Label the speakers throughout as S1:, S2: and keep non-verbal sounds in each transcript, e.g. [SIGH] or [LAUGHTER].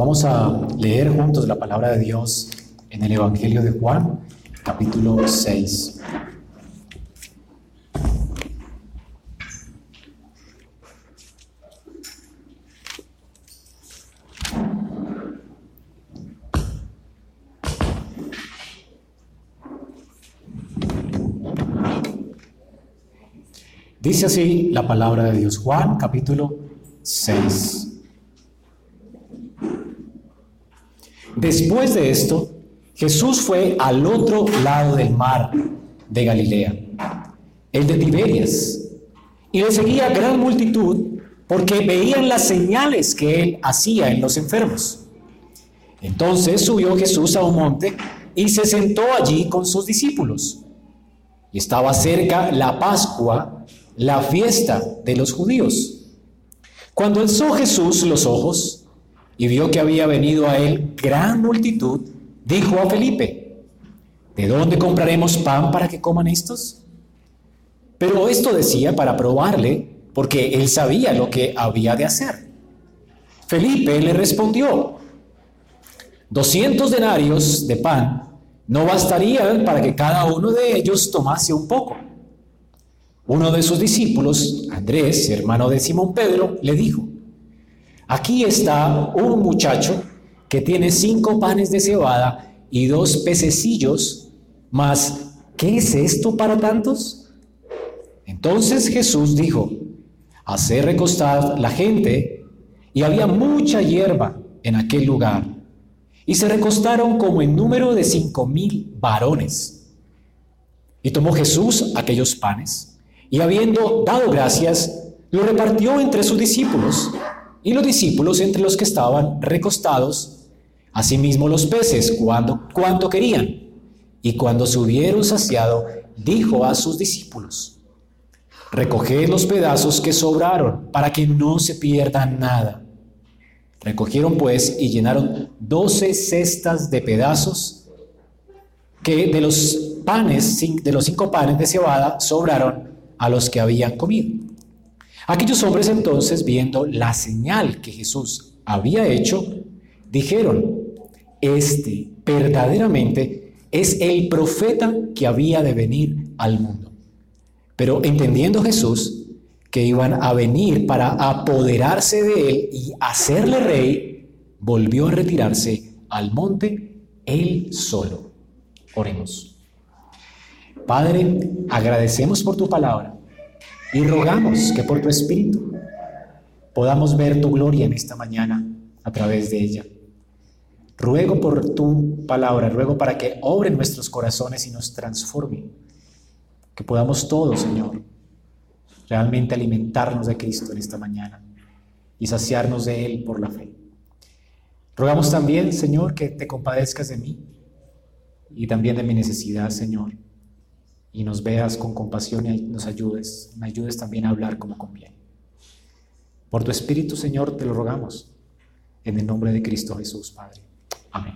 S1: Vamos a leer juntos la palabra de Dios en el Evangelio de Juan, capítulo 6. Dice así la palabra de Dios, Juan capítulo 6. Después de esto, Jesús fue al otro lado del mar de Galilea, el de Tiberias, y le seguía gran multitud porque veían las señales que él hacía en los enfermos. Entonces subió Jesús a un monte y se sentó allí con sus discípulos. Y estaba cerca la Pascua, la fiesta de los judíos. Cuando alzó Jesús los ojos y vio que había venido a él gran multitud, dijo a Felipe, ¿de dónde compraremos pan para que coman estos? Pero esto decía para probarle, porque él sabía lo que había de hacer. Felipe le respondió, doscientos denarios de pan no bastarían para que cada uno de ellos tomase un poco. Uno de sus discípulos, Andrés, hermano de Simón Pedro, le dijo, aquí está un muchacho que tiene cinco panes de cebada y dos pececillos, mas ¿qué es esto para tantos? Entonces Jesús dijo, hacer recostar la gente, y había mucha hierba en aquel lugar, y se recostaron como en número de cinco mil varones. Y tomó Jesús aquellos panes, y habiendo dado gracias, lo repartió entre sus discípulos, y los discípulos entre los que estaban recostados, Asimismo los peces, cuando, cuanto querían. Y cuando se hubieron saciado, dijo a sus discípulos, recoged los pedazos que sobraron para que no se pierda nada. Recogieron pues y llenaron doce cestas de pedazos que de los panes, de los cinco panes de cebada, sobraron a los que habían comido. Aquellos hombres entonces, viendo la señal que Jesús había hecho, dijeron, este verdaderamente es el profeta que había de venir al mundo. Pero entendiendo Jesús que iban a venir para apoderarse de él y hacerle rey, volvió a retirarse al monte él solo. Oremos. Padre, agradecemos por tu palabra y rogamos que por tu espíritu podamos ver tu gloria en esta mañana a través de ella. Ruego por tu palabra, ruego para que obre nuestros corazones y nos transforme. Que podamos todos, Señor, realmente alimentarnos de Cristo en esta mañana y saciarnos de Él por la fe. Rogamos también, Señor, que te compadezcas de mí y también de mi necesidad, Señor, y nos veas con compasión y nos ayudes, me ayudes también a hablar como conviene. Por tu Espíritu, Señor, te lo rogamos, en el nombre de Cristo Jesús, Padre. Amén.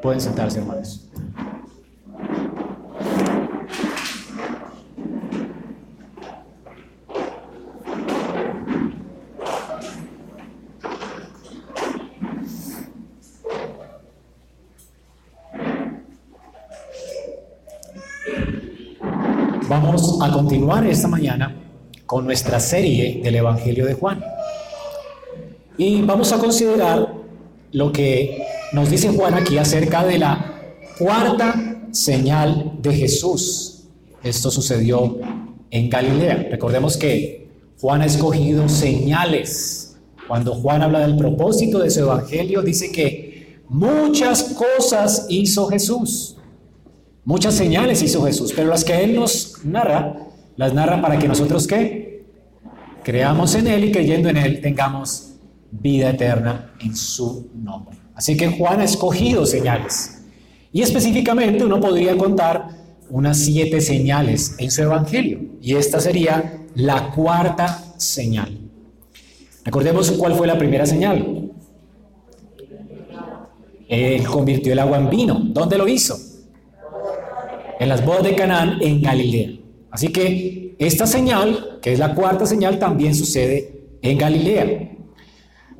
S1: Pueden sentarse, hermanos. Vamos a continuar esta mañana con nuestra serie del Evangelio de Juan. Y vamos a considerar lo que nos dice Juan aquí acerca de la cuarta señal de Jesús. Esto sucedió en Galilea. Recordemos que Juan ha escogido señales. Cuando Juan habla del propósito de su evangelio, dice que muchas cosas hizo Jesús. Muchas señales hizo Jesús, pero las que él nos narra, las narra para que nosotros qué? Creamos en él y creyendo en él tengamos vida eterna en su nombre. Así que Juan ha escogido señales. Y específicamente uno podría contar unas siete señales en su evangelio. Y esta sería la cuarta señal. Recordemos cuál fue la primera señal. Él convirtió el agua en vino. ¿Dónde lo hizo? En las bodas de Canaán en Galilea. Así que esta señal, que es la cuarta señal, también sucede en Galilea.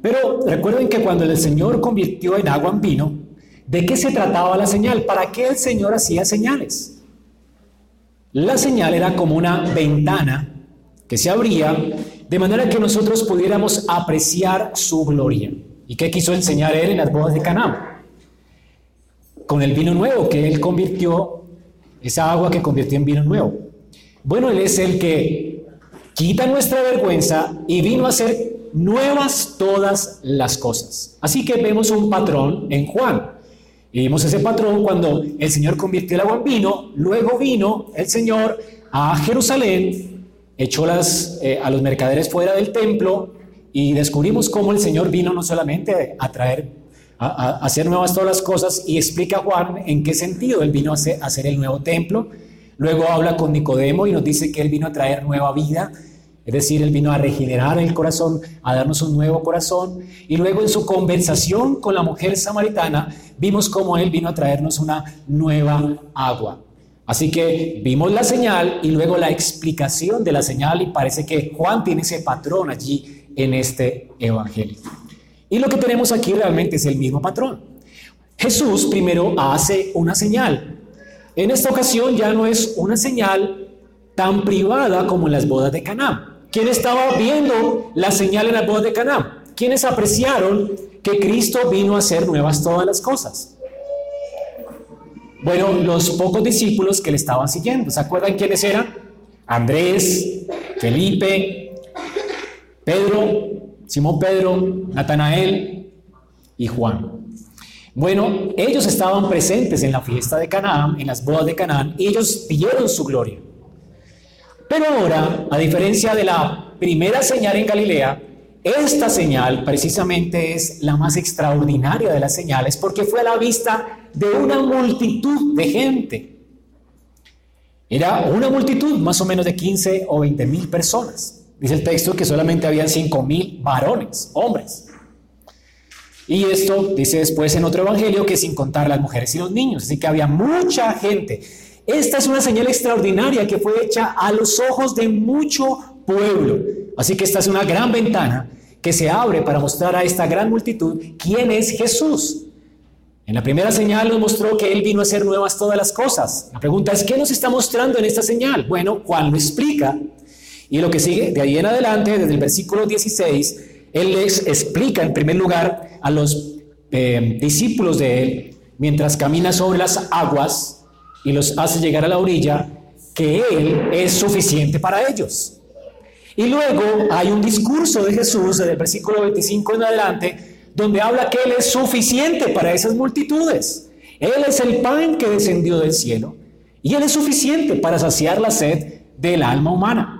S1: Pero recuerden que cuando el Señor convirtió en agua en vino, ¿de qué se trataba la señal? ¿Para qué el Señor hacía señales? La señal era como una ventana que se abría de manera que nosotros pudiéramos apreciar su gloria. ¿Y qué quiso enseñar él en las bodas de Canaán? Con el vino nuevo que él convirtió, esa agua que convirtió en vino nuevo. Bueno, él es el que quita nuestra vergüenza y vino a hacer nuevas todas las cosas. Así que vemos un patrón en Juan. Y vimos ese patrón cuando el Señor convirtió el agua en vino, luego vino el Señor a Jerusalén, echó las, eh, a los mercaderes fuera del templo y descubrimos cómo el Señor vino no solamente a traer, hacer nuevas todas las cosas y explica a Juan en qué sentido él vino a a hacer el nuevo templo. Luego habla con Nicodemo y nos dice que él vino a traer nueva vida es decir, Él vino a regenerar el corazón, a darnos un nuevo corazón. Y luego en su conversación con la mujer samaritana, vimos cómo Él vino a traernos una nueva agua. Así que vimos la señal y luego la explicación de la señal y parece que Juan tiene ese patrón allí en este evangelio. Y lo que tenemos aquí realmente es el mismo patrón. Jesús primero hace una señal. En esta ocasión ya no es una señal tan privada como en las bodas de Caná. ¿Quién estaba viendo la señal en la boda de Caná? ¿Quiénes apreciaron que Cristo vino a hacer nuevas todas las cosas? Bueno, los pocos discípulos que le estaban siguiendo. ¿Se acuerdan quiénes eran? Andrés, Felipe, Pedro, Simón Pedro, Natanael y Juan. Bueno, ellos estaban presentes en la fiesta de Canaán, en las bodas de Canaán, y ellos vieron su gloria. Pero ahora, a diferencia de la primera señal en Galilea, esta señal precisamente es la más extraordinaria de las señales porque fue a la vista de una multitud de gente. Era una multitud más o menos de 15 o 20 mil personas. Dice el texto que solamente habían 5 mil varones, hombres. Y esto dice después en otro evangelio que sin contar las mujeres y los niños. Así que había mucha gente. Esta es una señal extraordinaria que fue hecha a los ojos de mucho pueblo. Así que esta es una gran ventana que se abre para mostrar a esta gran multitud quién es Jesús. En la primera señal nos mostró que Él vino a hacer nuevas todas las cosas. La pregunta es, ¿qué nos está mostrando en esta señal? Bueno, Juan lo explica. Y lo que sigue, de ahí en adelante, desde el versículo 16, Él les explica en primer lugar a los eh, discípulos de Él, mientras camina sobre las aguas, y los hace llegar a la orilla, que Él es suficiente para ellos. Y luego hay un discurso de Jesús, desde el versículo 25 en adelante, donde habla que Él es suficiente para esas multitudes. Él es el pan que descendió del cielo y Él es suficiente para saciar la sed del alma humana.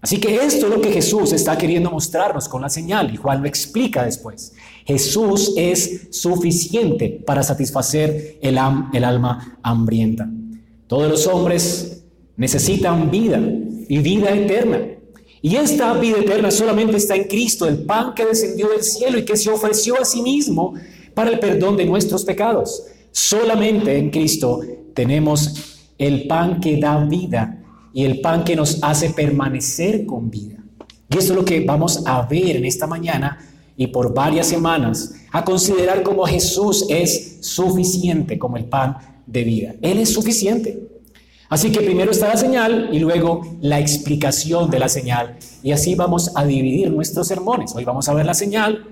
S1: Así que esto es lo que Jesús está queriendo mostrarnos con la señal y Juan lo explica después. Jesús es suficiente para satisfacer el, el alma hambrienta. Todos los hombres necesitan vida y vida eterna. Y esta vida eterna solamente está en Cristo, el pan que descendió del cielo y que se ofreció a sí mismo para el perdón de nuestros pecados. Solamente en Cristo tenemos el pan que da vida y el pan que nos hace permanecer con vida. Y esto es lo que vamos a ver en esta mañana y por varias semanas, a considerar como Jesús es suficiente como el pan de vida. Él es suficiente. Así que primero está la señal y luego la explicación de la señal. Y así vamos a dividir nuestros sermones. Hoy vamos a ver la señal,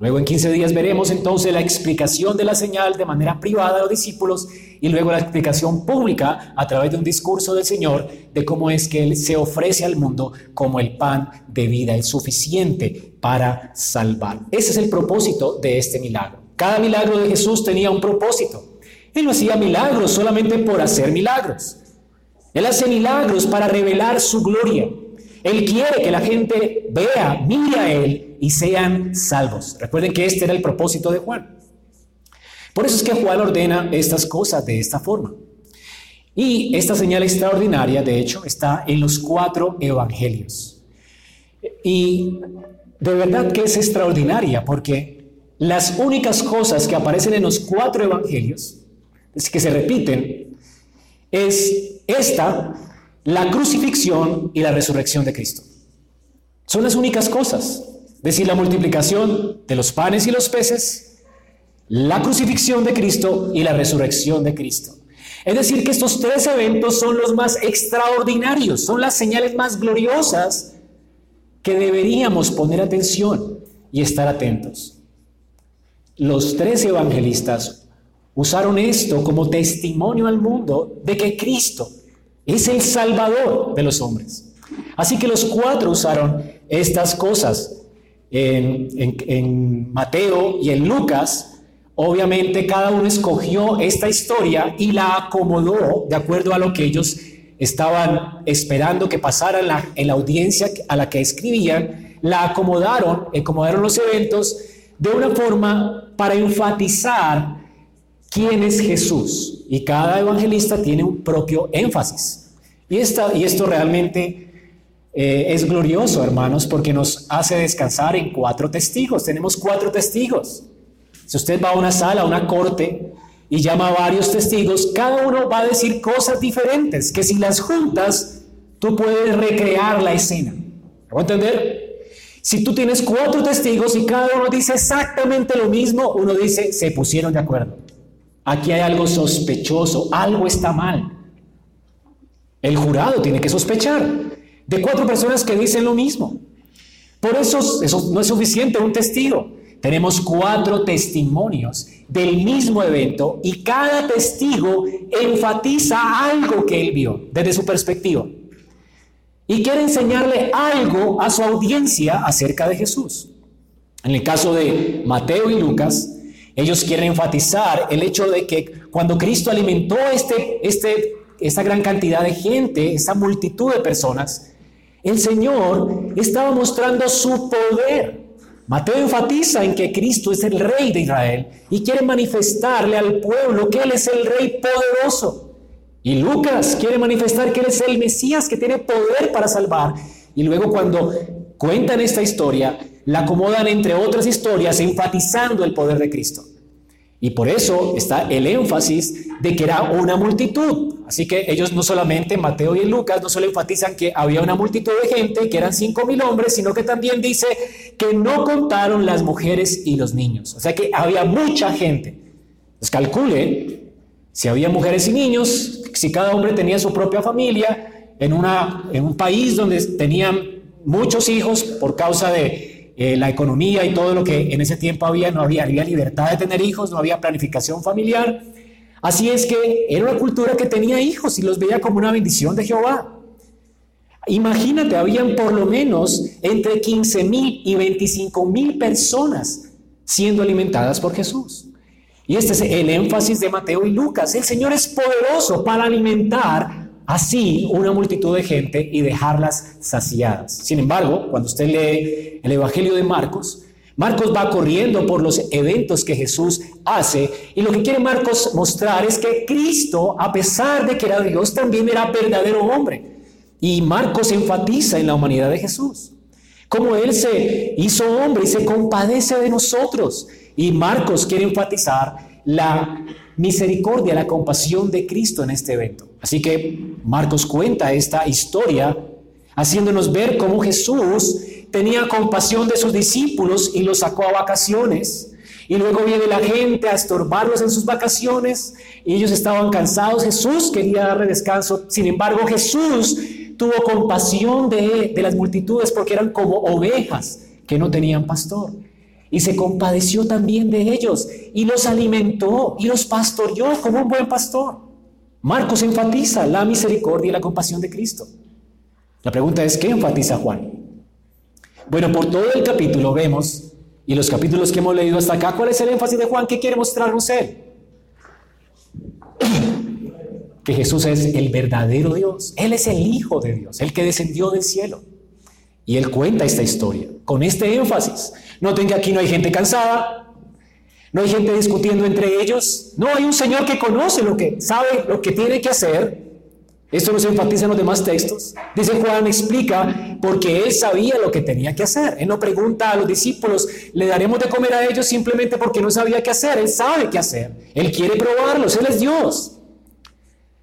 S1: luego en 15 días veremos entonces la explicación de la señal de manera privada a los discípulos y luego la explicación pública a través de un discurso del Señor de cómo es que Él se ofrece al mundo como el pan de vida, el suficiente para salvar. Ese es el propósito de este milagro. Cada milagro de Jesús tenía un propósito. Él no hacía milagros solamente por hacer milagros. Él hace milagros para revelar su gloria. Él quiere que la gente vea, mire a Él y sean salvos. Recuerden que este era el propósito de Juan. Por eso es que Juan ordena estas cosas de esta forma. Y esta señal extraordinaria, de hecho, está en los cuatro evangelios. Y de verdad que es extraordinaria porque las únicas cosas que aparecen en los cuatro evangelios, es que se repiten, es esta, la crucifixión y la resurrección de Cristo. Son las únicas cosas. es decir, la multiplicación de los panes y los peces, la crucifixión de Cristo y la resurrección de Cristo. Es decir, que estos tres eventos son los más extraordinarios, son las señales más gloriosas que deberíamos poner atención y estar atentos. Los tres evangelistas usaron esto como testimonio al mundo de que Cristo es el Salvador de los hombres. Así que los cuatro usaron estas cosas en, Mateo y en Lucas Obviamente cada uno escogió esta historia y la acomodó de acuerdo a lo que ellos estaban esperando que pasara en la, en la audiencia a la que escribían, la acomodaron, acomodaron los eventos de una forma para enfatizar quién es Jesús. Y cada evangelista tiene un propio énfasis. Y, esta, y esto realmente eh, es glorioso, hermanos, porque nos hace descansar en cuatro testigos. Tenemos cuatro testigos. Si usted va a una sala, a una corte, y llama a varios testigos, cada uno va a decir cosas diferentes, que si las juntas, tú puedes recrear la escena. ¿Me a entender? Si tú tienes cuatro testigos y cada uno dice exactamente lo mismo, uno dice, se pusieron de acuerdo. Aquí hay algo sospechoso, algo está mal. El jurado tiene que sospechar de cuatro personas que dicen lo mismo. Por eso eso no es suficiente un testigo. Tenemos cuatro testimonios del mismo evento y cada testigo enfatiza algo que él vio desde su perspectiva. Y quiere enseñarle algo a su audiencia acerca de Jesús. En el caso de Mateo y Lucas, ellos quieren enfatizar el hecho de que cuando Cristo alimentó este, este, esta gran cantidad de gente, esa multitud de personas, el Señor estaba mostrando su poder Mateo enfatiza en que Cristo es el rey de Israel y quiere manifestarle al pueblo que Él es el rey poderoso. Y Lucas quiere manifestar que Él es el Mesías que tiene poder para salvar. Y luego cuando cuentan esta historia, la acomodan entre otras historias enfatizando el poder de Cristo. Y por eso está el énfasis de que era una multitud. Así que ellos no solamente, Mateo y Lucas, no solo enfatizan que había una multitud de gente, que eran cinco mil hombres, sino que también dice que no contaron las mujeres y los niños. O sea que había mucha gente. Pues calcule si había mujeres y niños, si cada hombre tenía su propia familia, en, una, en un país donde tenían muchos hijos por causa de eh, la economía y todo lo que en ese tiempo había, no había, había libertad de tener hijos, no había planificación familiar. Así es que era una cultura que tenía hijos y los veía como una bendición de Jehová. Imagínate, habían por lo menos entre 15 mil y 25 mil personas siendo alimentadas por Jesús. Y este es el énfasis de Mateo y Lucas. El Señor es poderoso para alimentar así una multitud de gente y dejarlas saciadas. Sin embargo, cuando usted lee el Evangelio de Marcos, Marcos va corriendo por los eventos que Jesús hace y lo que quiere Marcos mostrar es que Cristo, a pesar de que era Dios, también era verdadero hombre. Y Marcos enfatiza en la humanidad de Jesús, como Él se hizo hombre y se compadece de nosotros. Y Marcos quiere enfatizar la misericordia, la compasión de Cristo en este evento. Así que Marcos cuenta esta historia haciéndonos ver cómo Jesús tenía compasión de sus discípulos y los sacó a vacaciones. Y luego viene la gente a estorbarlos en sus vacaciones y ellos estaban cansados. Jesús quería darle descanso. Sin embargo, Jesús tuvo compasión de, de las multitudes porque eran como ovejas que no tenían pastor y se compadeció también de ellos y los alimentó y los pastoreó como un buen pastor. Marcos enfatiza la misericordia y la compasión de Cristo. La pregunta es, ¿qué enfatiza Juan? Bueno, por todo el capítulo vemos, y los capítulos que hemos leído hasta acá, ¿cuál es el énfasis de Juan? ¿Qué quiere mostrarnos él? [CLEARS THROAT] Que Jesús es el verdadero Dios. Él es el Hijo de Dios, el que descendió del cielo. Y él cuenta esta historia con este énfasis. Noten que aquí no hay gente cansada, no hay gente discutiendo entre ellos, no hay un Señor que conoce lo que sabe lo que tiene que hacer. Esto no se enfatiza en los demás textos. Dice Juan, explica, porque él sabía lo que tenía que hacer. Él no pregunta a los discípulos, le daremos de comer a ellos simplemente porque no sabía qué hacer. Él sabe qué hacer. Él quiere probarlos. Él es Dios.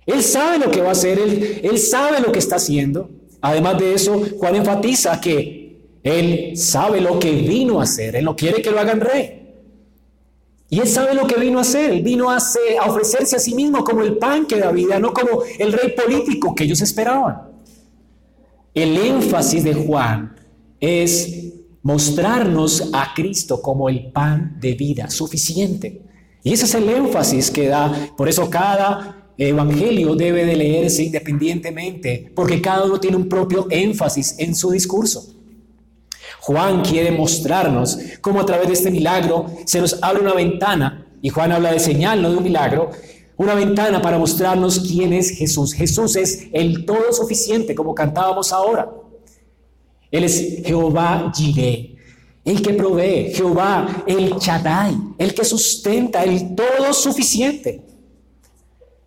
S1: Él sabe lo que va a hacer. Él, él sabe lo que está haciendo. Además de eso, Juan enfatiza que Él sabe lo que vino a hacer, Él no quiere que lo hagan rey. Y Él sabe lo que vino a hacer, Él vino a, ofrecerse a sí mismo como el pan que da vida, no como el rey político que ellos esperaban. El énfasis de Juan es mostrarnos a Cristo como el pan de vida suficiente. Y ese es el énfasis que da, por eso cada evangelio debe de leerse independientemente, porque cada uno tiene un propio énfasis en su discurso. Juan quiere mostrarnos cómo a través de este milagro se nos abre una ventana, y Juan habla de señal, no de un milagro, una ventana para mostrarnos quién es Jesús. Jesús es el todo suficiente, como cantábamos ahora. Él es Jehová Jireh, el que provee, Jehová, el Chadai, el que sustenta, el todo suficiente.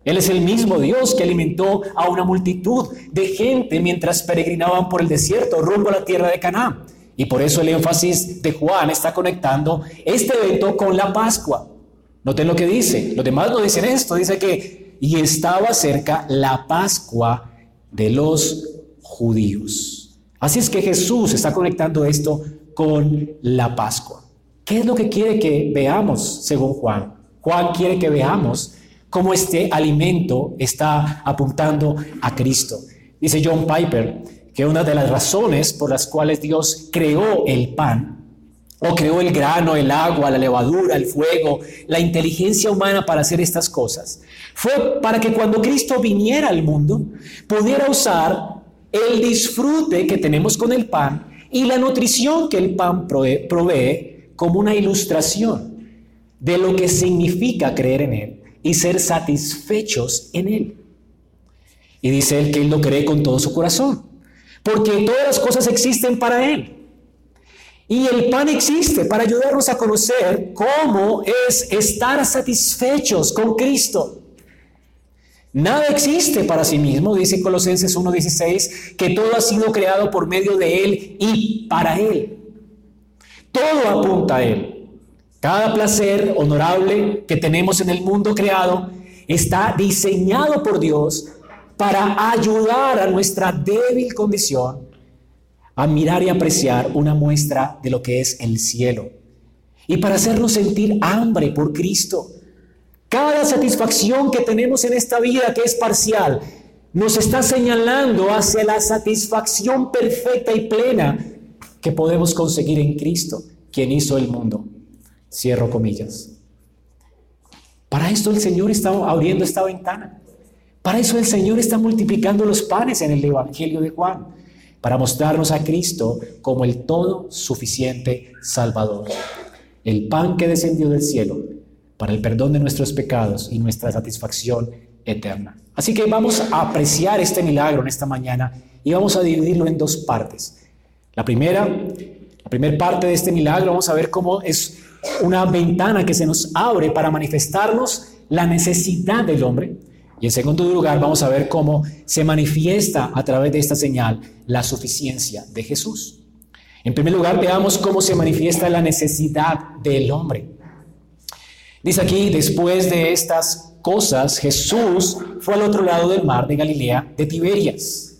S1: Él es el mismo Dios que alimentó a una multitud de gente mientras peregrinaban por el desierto rumbo a la tierra de Canaán. Y por eso el énfasis de Juan está conectando este evento con la Pascua. Noten lo que dice. Los demás no dicen esto. Dice que y estaba cerca la Pascua de los judíos. Así es que Jesús está conectando esto con la Pascua. ¿Qué es lo que quiere que veamos según Juan? Juan quiere que veamos cómo este alimento está apuntando a Cristo. Dice John Piper, que una de las razones por las cuales Dios creó el pan, o creó el grano, el agua, la levadura, el fuego, la inteligencia humana para hacer estas cosas, fue para que cuando Cristo viniera al mundo, pudiera usar el disfrute que tenemos con el pan y la nutrición que el pan provee como una ilustración de lo que significa creer en Él y ser satisfechos en Él. Y dice él que Él lo cree con todo su corazón porque todas las cosas existen para Él. Y el pan existe para ayudarnos a conocer cómo es estar satisfechos con Cristo. Nada existe para sí mismo, dice Colosenses 1.16, que todo ha sido creado por medio de Él y para Él. Todo apunta a Él. Cada placer honorable que tenemos en el mundo creado está diseñado por Dios para ayudar a nuestra débil condición a mirar y apreciar una muestra de lo que es el cielo y para hacernos sentir hambre por Cristo. Cada satisfacción que tenemos en esta vida que es parcial nos está señalando hacia la satisfacción perfecta y plena que podemos conseguir en Cristo, quien hizo el mundo. Cierro comillas. Para esto el Señor está abriendo esta ventana. Para eso el Señor está multiplicando los panes en el Evangelio de Juan, para mostrarnos a Cristo como el todo suficiente Salvador, el pan que descendió del cielo para el perdón de nuestros pecados y nuestra satisfacción eterna. Así que vamos a apreciar este milagro en esta mañana y vamos a dividirlo en dos partes. La primera, la primera parte de este milagro, vamos a ver cómo es una ventana que se nos abre para manifestarnos la necesidad del hombre y en segundo lugar, vamos a ver cómo se manifiesta a través de esta señal la suficiencia de Jesús. En primer lugar, veamos cómo se manifiesta la necesidad del hombre. Dice aquí, después de estas cosas, Jesús fue al otro lado del mar de Galilea, de Tiberias.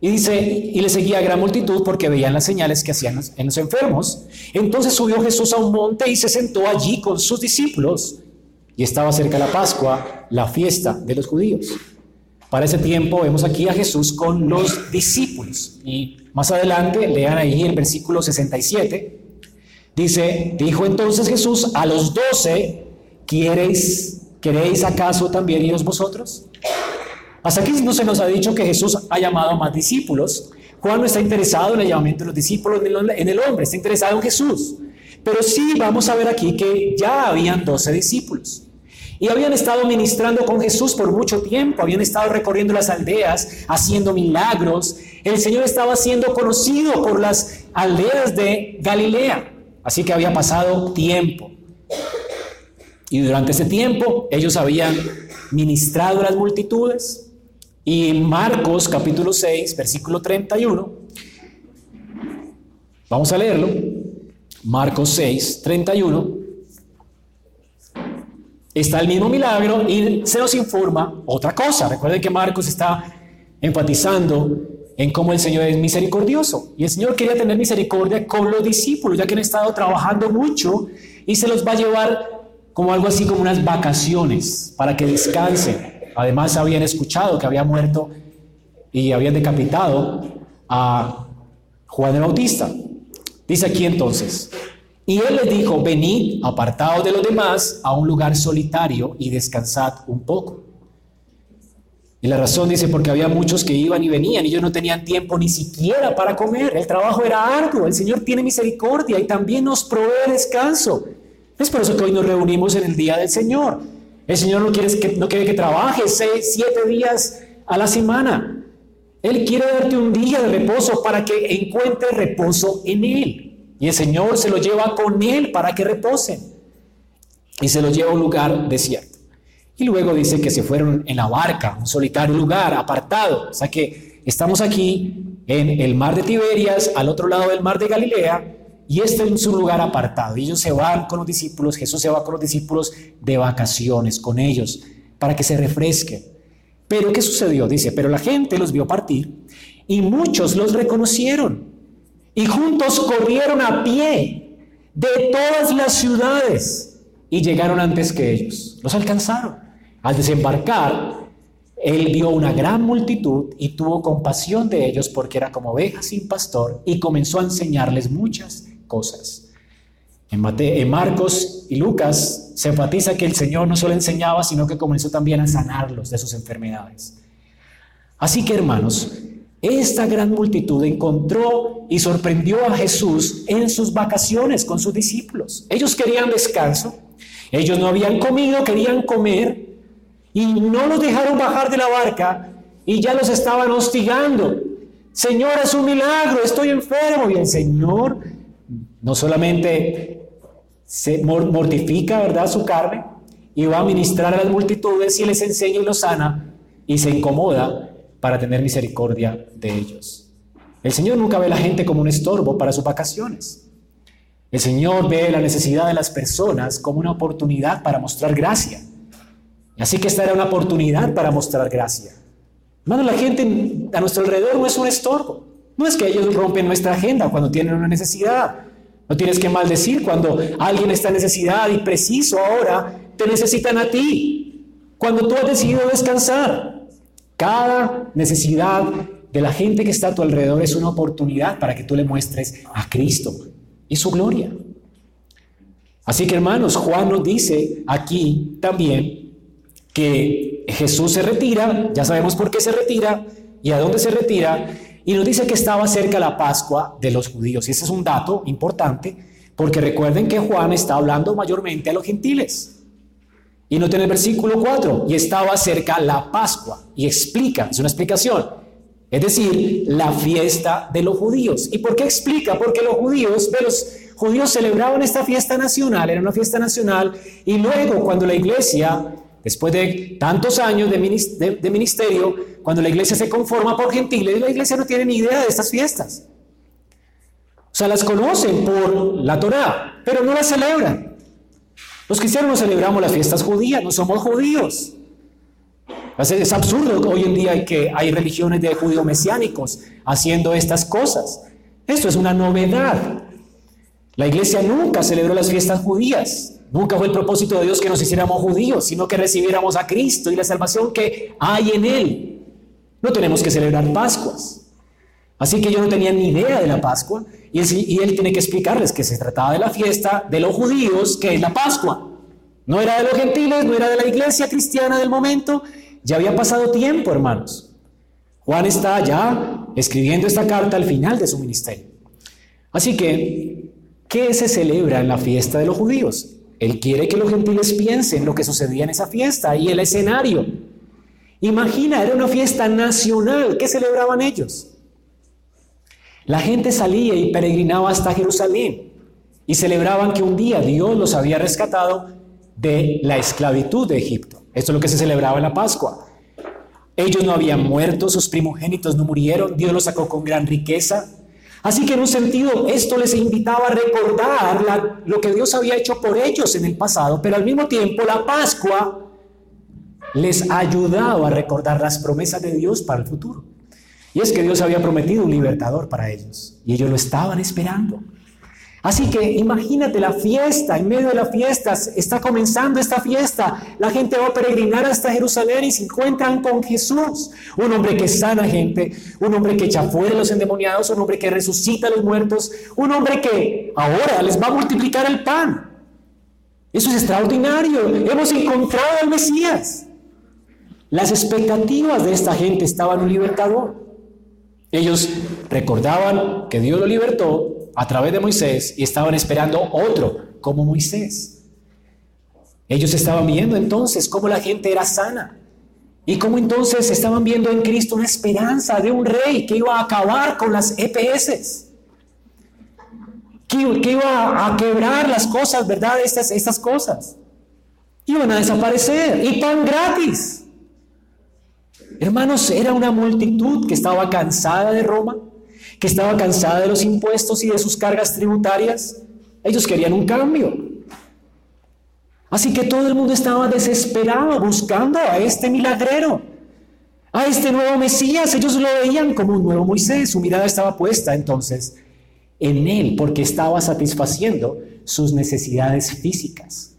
S1: Y dice, y le seguía gran multitud porque veían las señales que hacían en los enfermos. Entonces subió Jesús a un monte y se sentó allí con sus discípulos y estaba cerca la Pascua, la fiesta de los judíos. Para ese tiempo vemos aquí a Jesús con los discípulos. Y más adelante, lean ahí el versículo 67, dice, dijo entonces Jesús a los doce, ¿queréis, ¿queréis acaso también iros vosotros? Hasta aquí no se nos ha dicho que Jesús ha llamado a más discípulos. Juan no está interesado en el llamamiento de los discípulos en el hombre, está interesado en Jesús. Pero sí vamos a ver aquí que ya habían doce discípulos. Y habían estado ministrando con Jesús por mucho tiempo, habían estado recorriendo las aldeas, haciendo milagros. El Señor estaba siendo conocido por las aldeas de Galilea, así que había pasado tiempo. Y durante ese tiempo ellos habían ministrado a las multitudes. Y en Marcos capítulo 6, versículo 31, vamos a leerlo. Marcos 6, 31 está el mismo milagro y se nos informa otra cosa. Recuerden que Marcos está enfatizando en cómo el Señor es misericordioso. Y el Señor quería tener misericordia con los discípulos, ya que han estado trabajando mucho y se los va a llevar como algo así como unas vacaciones para que descansen. Además habían escuchado que había muerto y habían decapitado a Juan el Bautista. Dice aquí entonces, y él les dijo, venid apartados de los demás a un lugar solitario y descansad un poco. Y la razón dice porque había muchos que iban y venían y ellos no tenían tiempo ni siquiera para comer. El trabajo era arduo. El Señor tiene misericordia y también nos provee descanso. Es por eso que hoy nos reunimos en el día del Señor. El Señor no quiere que, no quiere que trabajes seis, siete días a la semana. Él quiere darte un día de reposo para que encuentres reposo en Él. Y el Señor se lo lleva con Él para que reposen. Y se lo lleva a un lugar desierto. Y luego dice que se fueron en la barca, un solitario lugar, apartado. O sea que estamos aquí en el mar de Tiberias, al otro lado del mar de Galilea, y este es un lugar apartado. Y ellos se van con los discípulos, Jesús se va con los discípulos de vacaciones con ellos, para que se refresquen. Pero ¿qué sucedió? Dice, pero la gente los vio partir y muchos los reconocieron y juntos corrieron a pie de todas las ciudades y llegaron antes que ellos. Los alcanzaron. Al desembarcar, él vio una gran multitud y tuvo compasión de ellos porque era como ovejas sin pastor y comenzó a enseñarles muchas cosas. En, en Marcos y Lucas se enfatiza que el Señor no solo enseñaba, sino que comenzó también a sanarlos de sus enfermedades. Así que hermanos, esta gran multitud encontró y sorprendió a Jesús en sus vacaciones con sus discípulos. Ellos querían descanso, ellos no habían comido, querían comer, y no los dejaron bajar de la barca y ya los estaban hostigando. Señor, es un milagro, estoy enfermo. Y el Señor no solamente se mortifica, ¿verdad?, su carne y va a ministrar a las multitudes y les enseña y los sana y se incomoda para tener misericordia de ellos. El Señor nunca ve a la gente como un estorbo para sus vacaciones. El Señor ve la necesidad de las personas como una oportunidad para mostrar gracia. Así que esta era una oportunidad para mostrar gracia. Hermano, la gente a nuestro alrededor no es un estorbo. No es que ellos rompen nuestra agenda cuando tienen una necesidad. No tienes que maldecir cuando alguien está en necesidad y preciso ahora te necesitan a ti. Cuando tú has decidido descansar. Cada necesidad de la gente que está a tu alrededor es una oportunidad para que tú le muestres a Cristo y su gloria. Así que hermanos, Juan nos dice aquí también que Jesús se retira, ya sabemos por qué se retira y a dónde se retira, y nos dice que estaba cerca la Pascua de los judíos. Y ese es un dato importante, porque recuerden que Juan está hablando mayormente a los gentiles. Y no tiene el versículo 4, y estaba cerca la Pascua, y explica, es una explicación, es decir, la fiesta de los judíos. ¿Y por qué explica? Porque los judíos, los judíos celebraban esta fiesta nacional, era una fiesta nacional, y luego cuando la iglesia Después de tantos años de, ministerio, cuando la iglesia se conforma por gentiles, la iglesia no tiene ni idea de estas fiestas. O sea, las conocen por la Torá, pero no las celebran. Los cristianos no celebramos las fiestas judías, no somos judíos. Es absurdo hoy en día que hay religiones de judíos mesiánicos haciendo estas cosas. Esto es una novedad. La iglesia nunca celebró las fiestas judías. Nunca fue el propósito de Dios que nos hiciéramos judíos, sino que recibiéramos a Cristo y la salvación que hay en Él. No tenemos que celebrar Pascuas. Así que yo no tenía ni idea de la Pascua y él, tiene que explicarles que se trataba de la fiesta de los judíos, que es la Pascua. No era de los gentiles, no era de la iglesia cristiana del momento. Ya había pasado tiempo, hermanos. Juan está ya escribiendo esta carta al final de su ministerio. Así que, ¿qué se celebra en la fiesta de los judíos? Él quiere que los gentiles piensen lo que sucedía en esa fiesta y el escenario. Imagina, era una fiesta nacional. ¿Qué celebraban ellos? La gente salía y peregrinaba hasta Jerusalén y celebraban que un día Dios los había rescatado de la esclavitud de Egipto. Esto es lo que se celebraba en la Pascua. Ellos no habían muerto, sus primogénitos no murieron, Dios los sacó con gran riqueza, Así que en un sentido esto les invitaba a recordar lo que Dios había hecho por ellos en el pasado, pero al mismo tiempo la Pascua les ayudaba a recordar las promesas de Dios para el futuro. Y es que Dios había prometido un libertador para ellos y ellos lo estaban esperando. Así que imagínate la fiesta, en medio de la fiesta, está comenzando esta fiesta, la gente va a peregrinar hasta Jerusalén y se encuentran con Jesús, un hombre que sana gente, un hombre que echa fuera a los endemoniados, un hombre que resucita a los muertos, un hombre que ahora les va a multiplicar el pan. Eso es extraordinario, hemos encontrado al Mesías. Las expectativas de esta gente estaban un libertador. Ellos recordaban que Dios lo libertó a través de Moisés y estaban esperando otro como Moisés. Ellos estaban viendo entonces cómo la gente era sana y cómo entonces estaban viendo en Cristo una esperanza de un rey que iba a acabar con las EPS, que, iba a quebrar las cosas, ¿verdad? Estas, estas cosas. Iban a desaparecer y pan gratis. Hermanos, era una multitud que estaba cansada de Roma, que estaba cansada de los impuestos y de sus cargas tributarias. Ellos querían un cambio. Así que todo el mundo estaba desesperado buscando a este milagrero, a este nuevo Mesías. Ellos lo veían como un nuevo Moisés. Su mirada estaba puesta entonces en él porque estaba satisfaciendo sus necesidades físicas.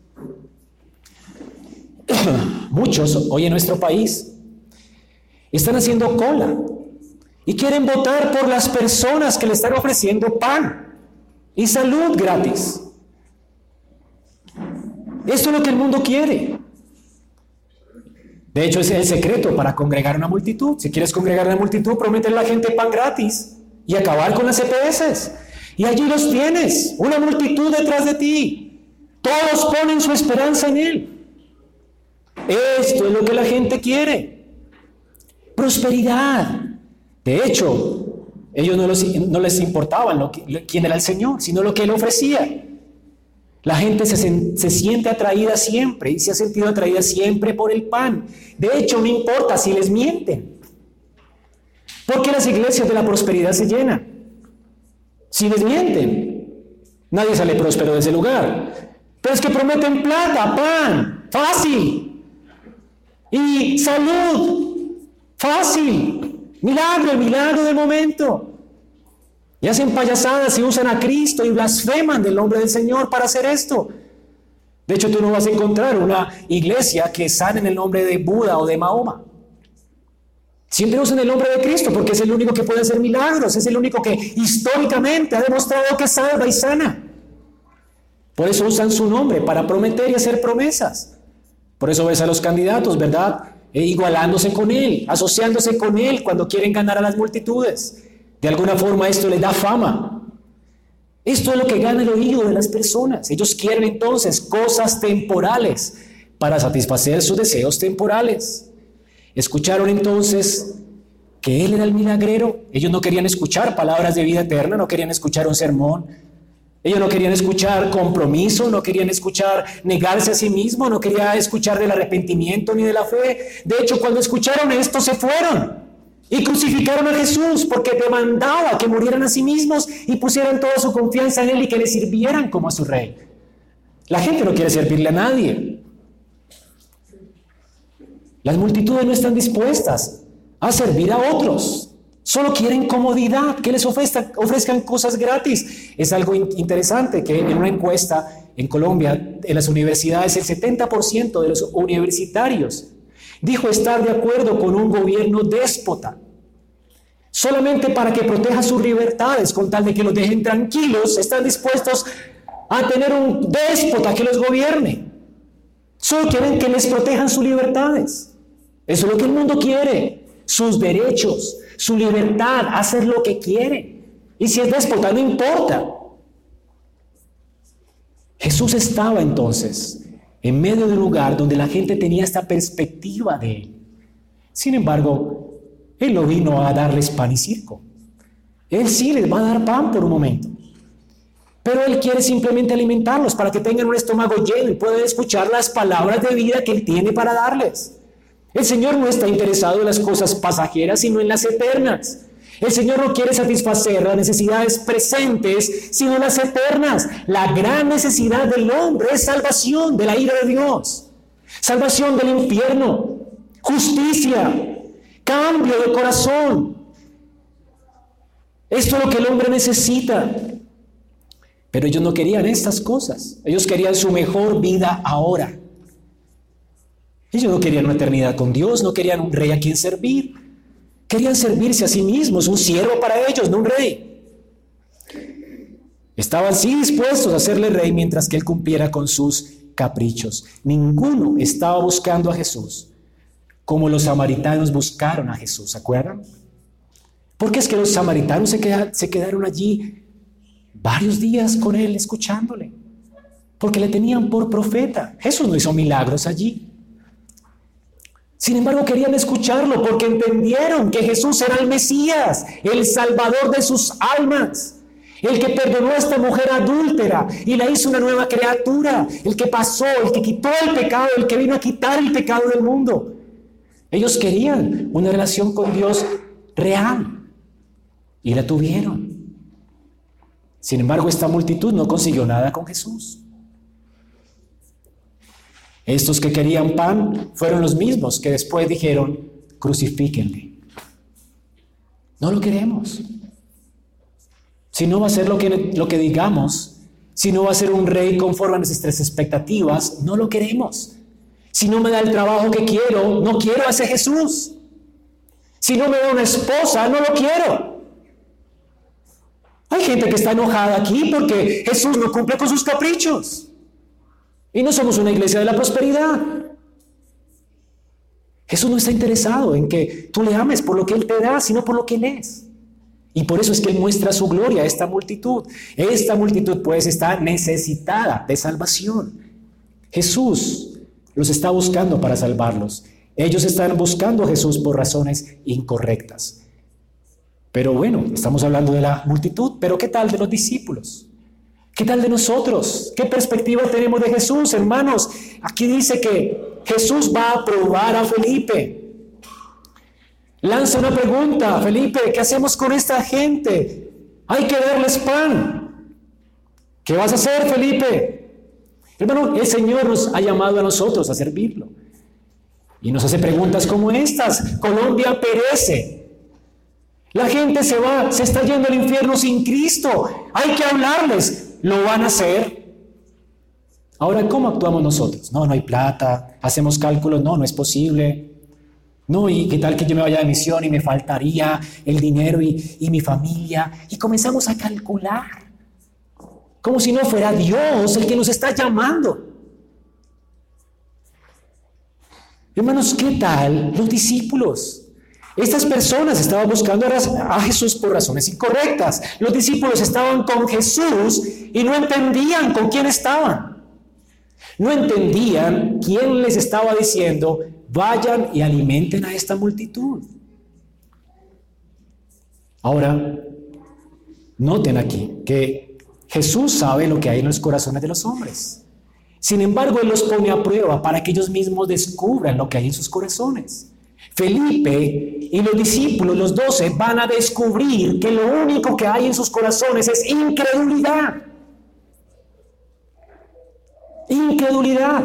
S1: [CLEARS THROAT] Muchos hoy en nuestro país están haciendo cola y quieren votar por las personas que le están ofreciendo pan y salud gratis. Esto es lo que el mundo quiere. De hecho, es el secreto para congregar una multitud. Si quieres congregar una multitud, promete a la gente pan gratis y acabar con las EPS. Y allí los tienes, una multitud detrás de ti. Todos ponen su esperanza en Él. Esto es lo que la gente quiere. Prosperidad, de hecho, ellos no, les importaba lo quién era el Señor, sino lo que Él ofrecía. La gente se, se, siente atraída siempre y se ha sentido atraída siempre por el pan. De hecho, no importa si les mienten. Porque las iglesias de la prosperidad se llenan. Si les mienten, nadie sale próspero de ese lugar. Pero es que prometen plata, pan, fácil. Y salud, fácil. Milagro, el milagro del momento. Y hacen payasadas y usan a Cristo y blasfeman del nombre del Señor para hacer esto. De hecho, tú no vas a encontrar una iglesia que sane en el nombre de Buda o de Mahoma. Siempre usan el nombre de Cristo porque es el único que puede hacer milagros, es el único que históricamente ha demostrado que salva y sana. Por eso usan su nombre para prometer y hacer promesas. Por eso ves a los candidatos, ¿verdad? E igualándose con Él, asociándose con Él cuando quieren ganar a las multitudes. De alguna forma esto les da fama. Esto es lo que gana el oído de las personas. Ellos quieren entonces cosas temporales para satisfacer sus deseos temporales. Escucharon entonces que Él era el milagrero. Ellos no querían escuchar palabras de vida eterna, no querían escuchar un sermón, ellos no querían escuchar compromiso, no querían escuchar negarse a sí mismo, no querían escuchar del arrepentimiento ni de la fe. De hecho, cuando escucharon esto, se fueron y crucificaron a Jesús porque demandaba que murieran a sí mismos y pusieran toda su confianza en Él y que le sirvieran como a su rey. La gente no quiere servirle a nadie. Las multitudes no están dispuestas a servir a otros. Solo quieren comodidad, que les ofrezcan, ofrezcan cosas gratis. Es algo interesante que en una encuesta en Colombia, en las universidades, el 70% de los universitarios dijo estar de acuerdo con un gobierno déspota. Solamente para que proteja sus libertades, con tal de que los dejen tranquilos, están dispuestos a tener un déspota que los gobierne. Solo quieren que les protejan sus libertades. Eso es lo que el mundo quiere, sus derechos, su libertad, hacer lo que quiere. Y si es déspota, no importa. Jesús estaba entonces en medio de un lugar donde la gente tenía esta perspectiva de él. Sin embargo, Él no vino a darles pan y circo. Él sí les va a dar pan por un momento. Pero Él quiere simplemente alimentarlos para que tengan un estómago lleno y puedan escuchar las palabras de vida que Él tiene para darles. El Señor no está interesado en las cosas pasajeras, sino en las eternas. El Señor no quiere satisfacer las necesidades presentes, sino las eternas. La gran necesidad del hombre es salvación de la ira de Dios, salvación del infierno, justicia, cambio de corazón, Esto es lo que el hombre necesita. Pero ellos no querían estas cosas. Ellos querían su mejor vida ahora. Ellos no querían una eternidad con Dios, no querían un rey a quien servir. Querían servirse a sí mismos, un siervo para ellos, no un rey. Estaban sí dispuestos a hacerle rey mientras que él cumpliera con sus caprichos. Ninguno estaba buscando a Jesús como los samaritanos buscaron a Jesús, ¿se acuerdan? Porque es que los samaritanos se, se quedaron allí varios días con él escuchándole, porque le tenían por profeta. Jesús no hizo milagros allí. Sin embargo, querían escucharlo porque entendieron que Jesús era el Mesías, el Salvador de sus almas. El que perdonó a esta mujer adúltera y la hizo una nueva criatura. El que pasó, el que quitó el pecado, el que vino a quitar el pecado del mundo. Ellos querían una relación con Dios real y la tuvieron. Sin embargo, esta multitud no consiguió nada con Jesús. Estos que querían pan fueron los mismos que después dijeron, crucifíquenle. No lo queremos. Si no va a ser lo que, lo que digamos, si no va a ser un rey conforme a nuestras expectativas, no lo queremos. Si no me da el trabajo que quiero, no quiero a ese Jesús. Si no me da una esposa, no lo quiero. Hay gente que está enojada aquí porque Jesús no cumple con sus caprichos. Y no somos una iglesia de la prosperidad. Jesús no está interesado en que tú le ames por lo que Él te da, sino por lo que Él es. Y por eso es que Él muestra su gloria a esta multitud. Esta multitud pues está necesitada de salvación. Jesús los está buscando para salvarlos. Ellos están buscando a Jesús por razones incorrectas. Pero bueno, estamos hablando de la multitud, pero ¿qué tal de los discípulos? ¿Qué tal de nosotros? ¿Qué perspectiva tenemos de Jesús, hermanos? Aquí dice que Jesús va a probar a Felipe. Lanza una pregunta, Felipe, ¿qué hacemos con esta gente? Hay que darles pan. ¿Qué vas a hacer, Felipe? Hermano, el Señor nos ha llamado a nosotros a servirlo. Y nos hace preguntas como estas. Colombia perece. La gente se va, se está yendo al infierno sin Cristo. Hay que hablarles lo van a hacer. Ahora, ¿cómo actuamos nosotros? No, no hay plata, hacemos cálculos, no, no es posible. No, y qué tal que yo me vaya de misión y me faltaría el dinero y, y mi familia. Y comenzamos a calcular, como si no fuera Dios el que nos está llamando. Hermanos, ¿qué tal los discípulos? Estas personas estaban buscando a Jesús por razones incorrectas. Los discípulos estaban con Jesús y no entendían con quién estaban. No entendían quién les estaba diciendo, vayan y alimenten a esta multitud. Ahora, noten aquí que Jesús sabe lo que hay en los corazones de los hombres. Sin embargo, Él los pone a prueba para que ellos mismos descubran lo que hay en sus corazones. Felipe y los discípulos, los doce, van a descubrir que lo único que hay en sus corazones es incredulidad. Incredulidad.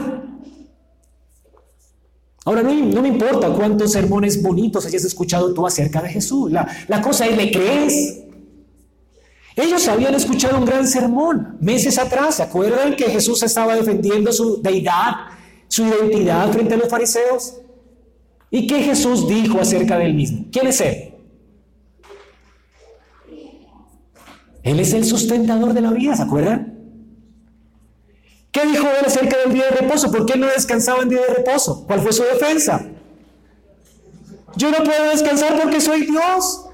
S1: Ahora, no, me importa cuántos sermones bonitos hayas escuchado tú acerca de Jesús. La, cosa es, ¿le crees? Ellos habían escuchado un gran sermón meses atrás. ¿Se acuerdan que Jesús estaba defendiendo su deidad, su identidad frente a los fariseos? ¿Y qué Jesús dijo acerca del mismo? ¿Quién es Él? Él es el sustentador de la vida, ¿se acuerdan? ¿Qué dijo Él acerca del día de reposo? ¿Por qué no descansaba en día de reposo? ¿Cuál fue su defensa? Yo no puedo descansar porque soy Dios.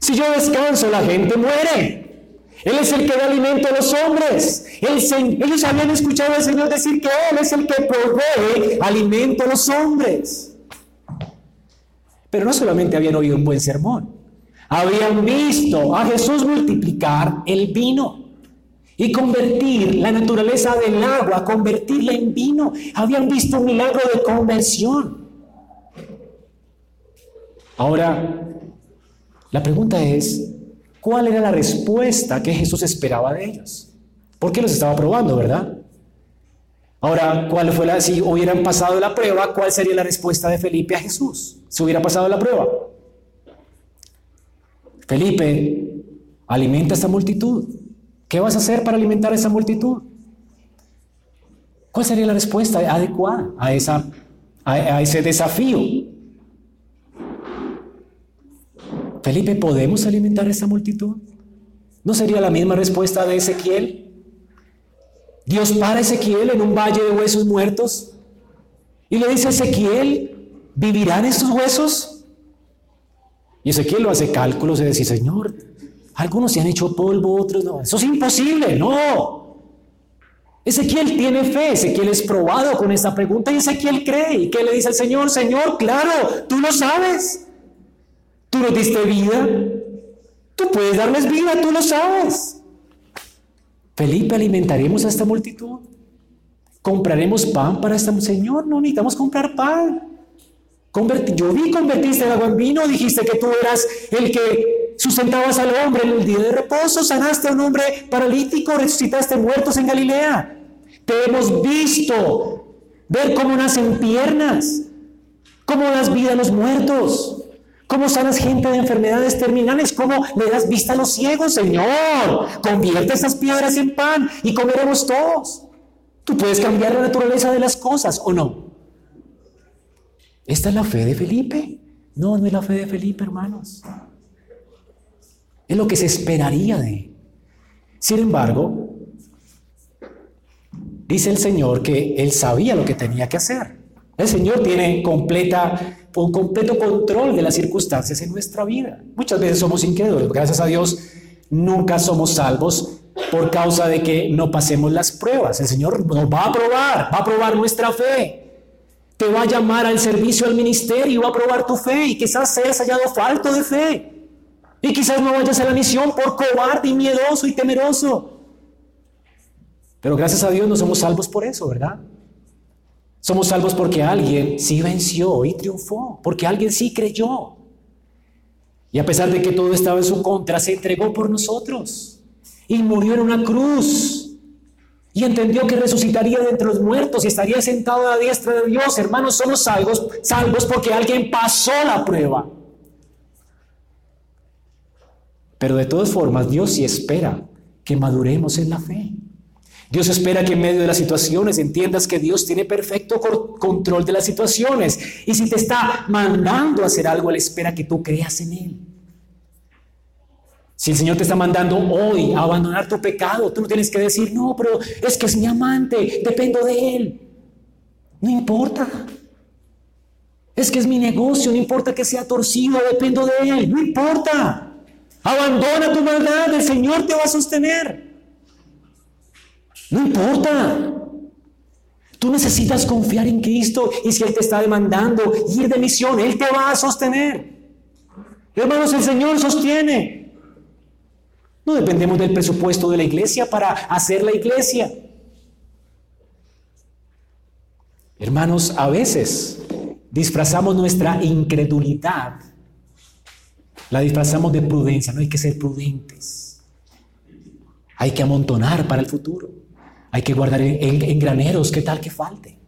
S1: Si yo descanso, la gente muere. Él es el que da alimento a los hombres. ellos habían escuchado al Señor decir que Él es el que provee alimento a los hombres. Pero no solamente habían oído un buen sermón, habían visto a Jesús multiplicar el vino y convertir la naturaleza del agua, convertirla en vino. Habían visto un milagro de conversión. Ahora, la pregunta es, ¿cuál era la respuesta que Jesús esperaba de ellos? Porque los estaba probando, ¿verdad? Ahora, ¿cuál fue la, si hubieran pasado la prueba, cuál sería la respuesta de Felipe a Jesús? Si hubiera pasado la prueba. Felipe Alimenta a esta multitud. ¿Qué vas a hacer para alimentar a esa multitud? ¿Cuál sería la respuesta adecuada a, esa, a, ese desafío? Felipe, ¿podemos alimentar a esa multitud? ¿No sería la misma respuesta de Ezequiel? Dios para Ezequiel en un valle de huesos muertos y le dice a Ezequiel, ¿vivirán estos huesos? Y Ezequiel lo hace cálculos y dice, Señor, algunos se han hecho polvo, otros no. Eso es imposible, no. Ezequiel tiene fe, Ezequiel es probado con esta pregunta y Ezequiel cree. ¿Y qué le dice al Señor? Señor, claro, tú lo sabes. Tú nos diste vida. Tú puedes darles vida, tú lo sabes. Felipe, alimentaremos a esta multitud. Compraremos pan para esta Señor, no necesitamos comprar pan. yo vi convertiste el agua en vino, dijiste que tú eras el que sustentabas al hombre en el día de reposo, sanaste a un hombre paralítico, resucitaste muertos en Galilea. Te hemos visto ver cómo nacen piernas, cómo das vida a los muertos, cómo sanas gente de enfermedades terminales, cómo le das vista a los ciegos, Señor. Convierte esas piedras en pan y comeremos todos. Tú puedes cambiar la naturaleza de las cosas o no. ¿Esta es la fe de Felipe? No, no es la fe de Felipe, hermanos. Es lo que se esperaría de él. Sin embargo, dice el Señor que él sabía lo que tenía que hacer. El Señor tiene completa, un completo control de las circunstancias en nuestra vida. Muchas veces somos incrédulos. Gracias a Dios, nunca somos salvos por causa de que no pasemos las pruebas. El Señor nos va a probar, va a probar nuestra fe. Te va a llamar al servicio, al ministerio, va a probar tu fe y quizás seas hallado falto de fe. Y quizás no vayas a la misión por cobarde y miedoso y temeroso. Pero gracias a Dios no somos salvos por eso, ¿verdad? Somos salvos porque alguien sí venció y triunfó, porque alguien sí creyó. Y a pesar de que todo estaba en su contra, se entregó por nosotros y murió en una cruz. Y entendió que resucitaría de entre los muertos y estaría sentado a la diestra de Dios. Hermanos, somos salvos, salvos porque alguien pasó la prueba. Pero de todas formas, Dios sí espera que maduremos en la fe. Dios espera que en medio de las situaciones entiendas que Dios tiene perfecto control de las situaciones. Y si te está mandando a hacer algo, Él espera que tú creas en Él. Si el Señor te está mandando hoy a abandonar tu pecado, tú no tienes que decir, no, pero es que es mi amante, dependo de Él. No importa. Es que es mi negocio, no importa que sea torcido, dependo de Él. No importa. Abandona tu maldad, el Señor te va a sostener. No importa. Tú necesitas confiar en Cristo y si Él te está demandando ir de misión, Él te va a sostener. Hermanos, el Señor sostiene. No dependemos del presupuesto de la iglesia para hacer la iglesia. Hermanos, a veces disfrazamos nuestra incredulidad, la disfrazamos de prudencia, no hay que ser prudentes. Hay que amontonar para el futuro. Hay que guardar en, graneros, ¿qué tal que falte?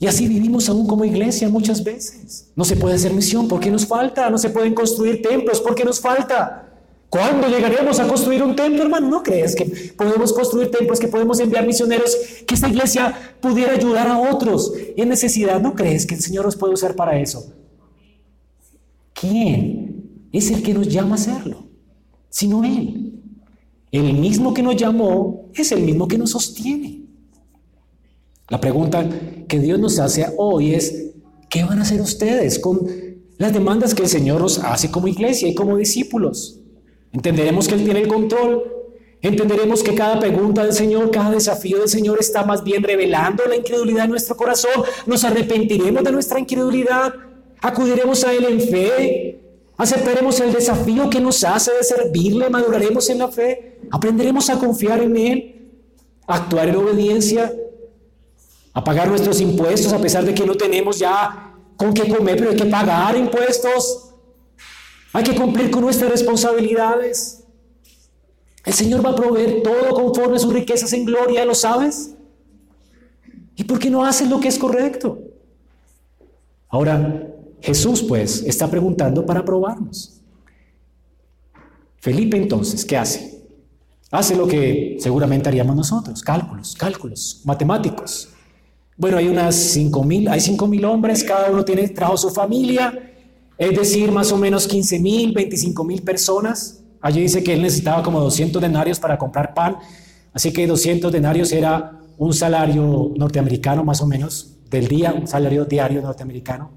S1: Y así vivimos aún como iglesia muchas veces. No se puede hacer misión porque nos falta, no se pueden construir templos porque nos falta. ¿Cuándo llegaremos a construir un templo, hermano? ¿No crees que podemos construir templos, que podemos enviar misioneros, que esta iglesia pudiera ayudar a otros en necesidad? ¿No crees que el Señor nos puede usar para eso? ¿Quién es el que nos llama a hacerlo? Sino Él. El mismo que nos llamó es el mismo que nos sostiene. La pregunta que Dios nos hace hoy es, ¿qué van a hacer ustedes con las demandas que el Señor nos hace como iglesia y como discípulos? Entenderemos que Él tiene el control. Entenderemos que cada pregunta del Señor, cada desafío del Señor está más bien revelando la incredulidad en nuestro corazón. Nos arrepentiremos de nuestra incredulidad. Acudiremos a Él en fe. Aceptaremos el desafío que nos hace de servirle. Maduraremos en la fe. Aprenderemos a confiar en Él. Actuar en obediencia a pagar nuestros impuestos a pesar de que no tenemos ya con qué comer, pero hay que pagar impuestos. Hay que cumplir con nuestras responsabilidades. El Señor va a proveer todo conforme a sus riquezas en gloria, ¿lo sabes? ¿Y por qué no haces lo que es correcto? Ahora, Jesús pues está preguntando para probarnos. Felipe entonces, ¿qué hace? Hace lo que seguramente haríamos nosotros, cálculos, cálculos, matemáticos. Bueno, hay unas 5 mil, hay 5 mil hombres, cada uno tiene, trajo su familia, es decir, más o menos 15 mil, 25 mil personas. Allí dice que él necesitaba como 200 denarios para comprar pan, así que 200 denarios era un salario norteamericano más o menos del día, un salario diario norteamericano.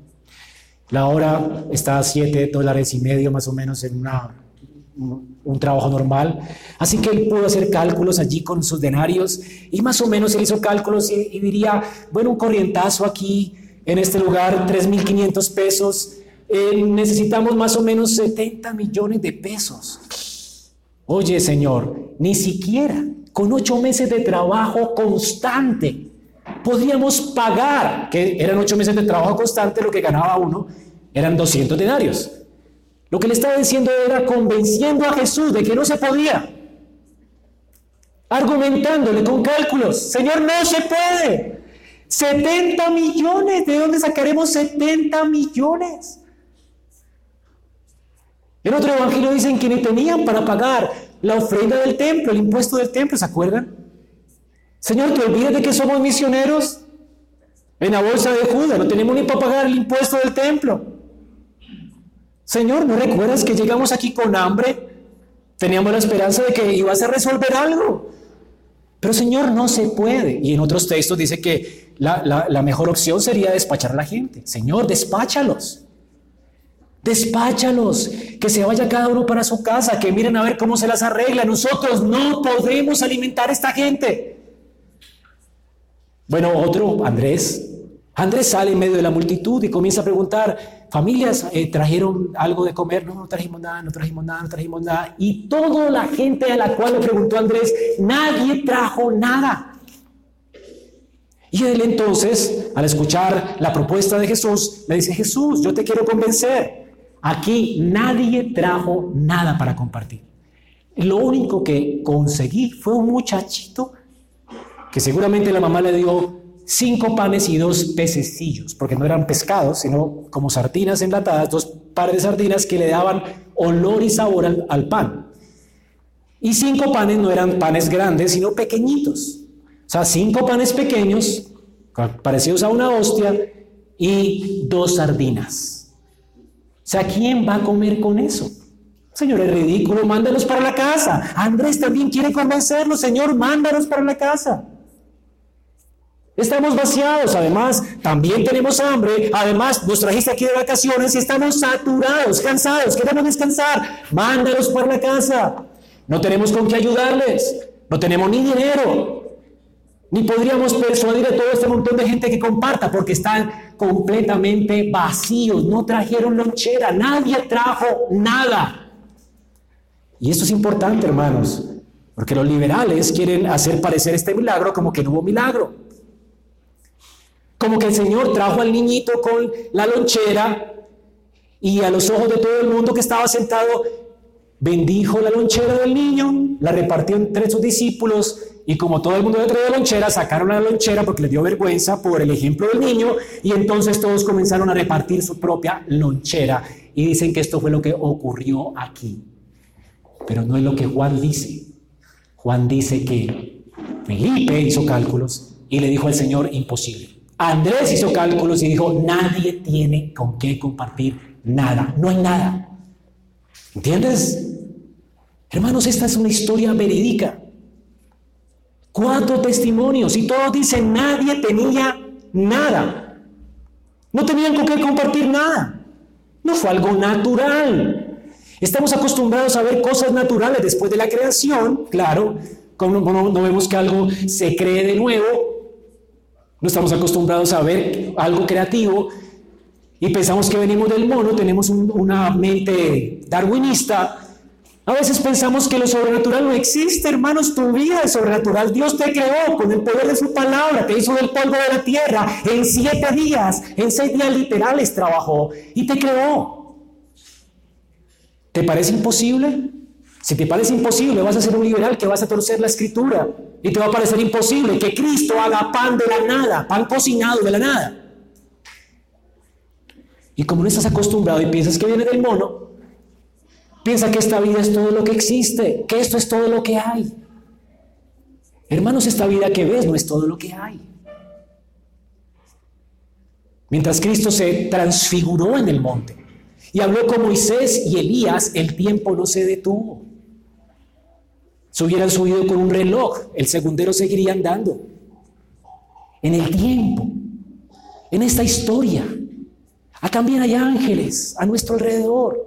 S1: La hora está a 7 dólares y medio más o menos en una, un, trabajo normal. Así que él pudo hacer cálculos allí con sus denarios y más o menos él hizo cálculos y, diría, bueno, un corrientazo aquí en este lugar, 3.500 pesos, eh, necesitamos más o menos 70 millones de pesos. Oye, Señor, ni siquiera con ocho meses de trabajo constante podríamos pagar, que eran ocho meses de trabajo constante, lo que ganaba uno eran 200 denarios. Lo que le estaba diciendo era convenciendo a Jesús de que no se podía, argumentándole con cálculos, Señor, no se puede. 70 millones, ¿de dónde sacaremos 70 millones? En otro evangelio dicen que ni tenían para pagar la ofrenda del templo, el impuesto del templo, ¿se acuerdan? Señor, ¿te olvidas de que somos misioneros? En la bolsa de Judas, no tenemos ni para pagar el impuesto del templo. Señor, ¿no recuerdas que llegamos aquí con hambre? Teníamos la esperanza de que ibas a resolver algo. Pero Señor, no se puede. Y en otros textos dice que la, mejor opción sería despachar a la gente. Señor, despáchalos. Despáchalos, que se vaya cada uno para su casa, que miren a ver cómo se las arregla. Nosotros no podemos alimentar a esta gente. Bueno, otro, Andrés. Andrés sale en medio de la multitud y comienza a preguntar, familias, eh, ¿trajeron algo de comer? No, no trajimos nada, no trajimos nada, no trajimos nada. Y toda la gente a la cual le preguntó Andrés, nadie trajo nada. Y él entonces, al escuchar la propuesta de Jesús, le dice, Jesús, yo te quiero convencer. Aquí nadie trajo nada para compartir. Lo único que conseguí fue un muchachito que seguramente la mamá le dio cinco panes y dos pececillos, porque no eran pescados, sino como sardinas enlatadas, dos pares de sardinas que le daban olor y sabor al, pan. Y cinco panes no eran panes grandes, sino pequeñitos. O sea, cinco panes pequeños, parecidos a una hostia, y dos sardinas. O sea, ¿quién va a comer con eso? Señor, es ridículo, mándalos para la casa. Andrés también quiere convencerlo, Señor, mándalos para la casa. Estamos vaciados, además, también tenemos hambre, además nos trajiste aquí de vacaciones y estamos saturados, cansados, queremos descansar. Mándalos para la casa. No tenemos con qué ayudarles, no tenemos ni dinero, ni podríamos persuadir a todo este montón de gente que comparta porque están completamente vacíos. No trajeron lonchera, nadie trajo nada. Y esto es importante, hermanos, porque los liberales quieren hacer parecer este milagro como que no hubo milagro. Como que el Señor trajo al niñito con la lonchera y a los ojos de todo el mundo que estaba sentado, bendijo la lonchera del niño, la repartió entre sus discípulos y como todo el mundo le traía lonchera, sacaron la lonchera porque les dio vergüenza por el ejemplo del niño y entonces todos comenzaron a repartir su propia lonchera. Y dicen que esto fue lo que ocurrió aquí. Pero no es lo que Juan dice. Juan dice que Felipe hizo cálculos y le dijo al Señor imposible. Andrés hizo cálculos y dijo, nadie tiene con qué compartir nada. No hay nada. ¿Entiendes? Hermanos, esta es una historia verídica. Cuatro testimonios y todos dicen nadie tenía nada. No tenían con qué compartir nada. No fue algo natural. Estamos acostumbrados a ver cosas naturales después de la creación, claro, como no, vemos que algo se cree de nuevo, no estamos acostumbrados a ver algo creativo y pensamos que venimos del mono, tenemos una mente darwinista a veces pensamos que lo sobrenatural no existe, hermanos, tu vida es sobrenatural. Dios te creó con el poder de su palabra, te hizo del polvo de la tierra. En siete días, en seis días literales trabajó y te creó. ¿Te parece imposible? Si te parece imposible, vas a ser un liberal que vas a torcer la escritura y te va a parecer imposible que Cristo haga pan de la nada, pan cocinado de la nada. Y como no estás acostumbrado y piensas que viene del mono, Piensa que esta vida es todo lo que existe, que esto es todo lo que hay. Hermanos, esta vida que ves no es todo lo que hay. Mientras Cristo se transfiguró en el monte y habló con Moisés y Elías, el tiempo no se detuvo. Si hubieran subido con un reloj, el segundero seguiría andando. En el tiempo, en esta historia, también hay ángeles a nuestro alrededor.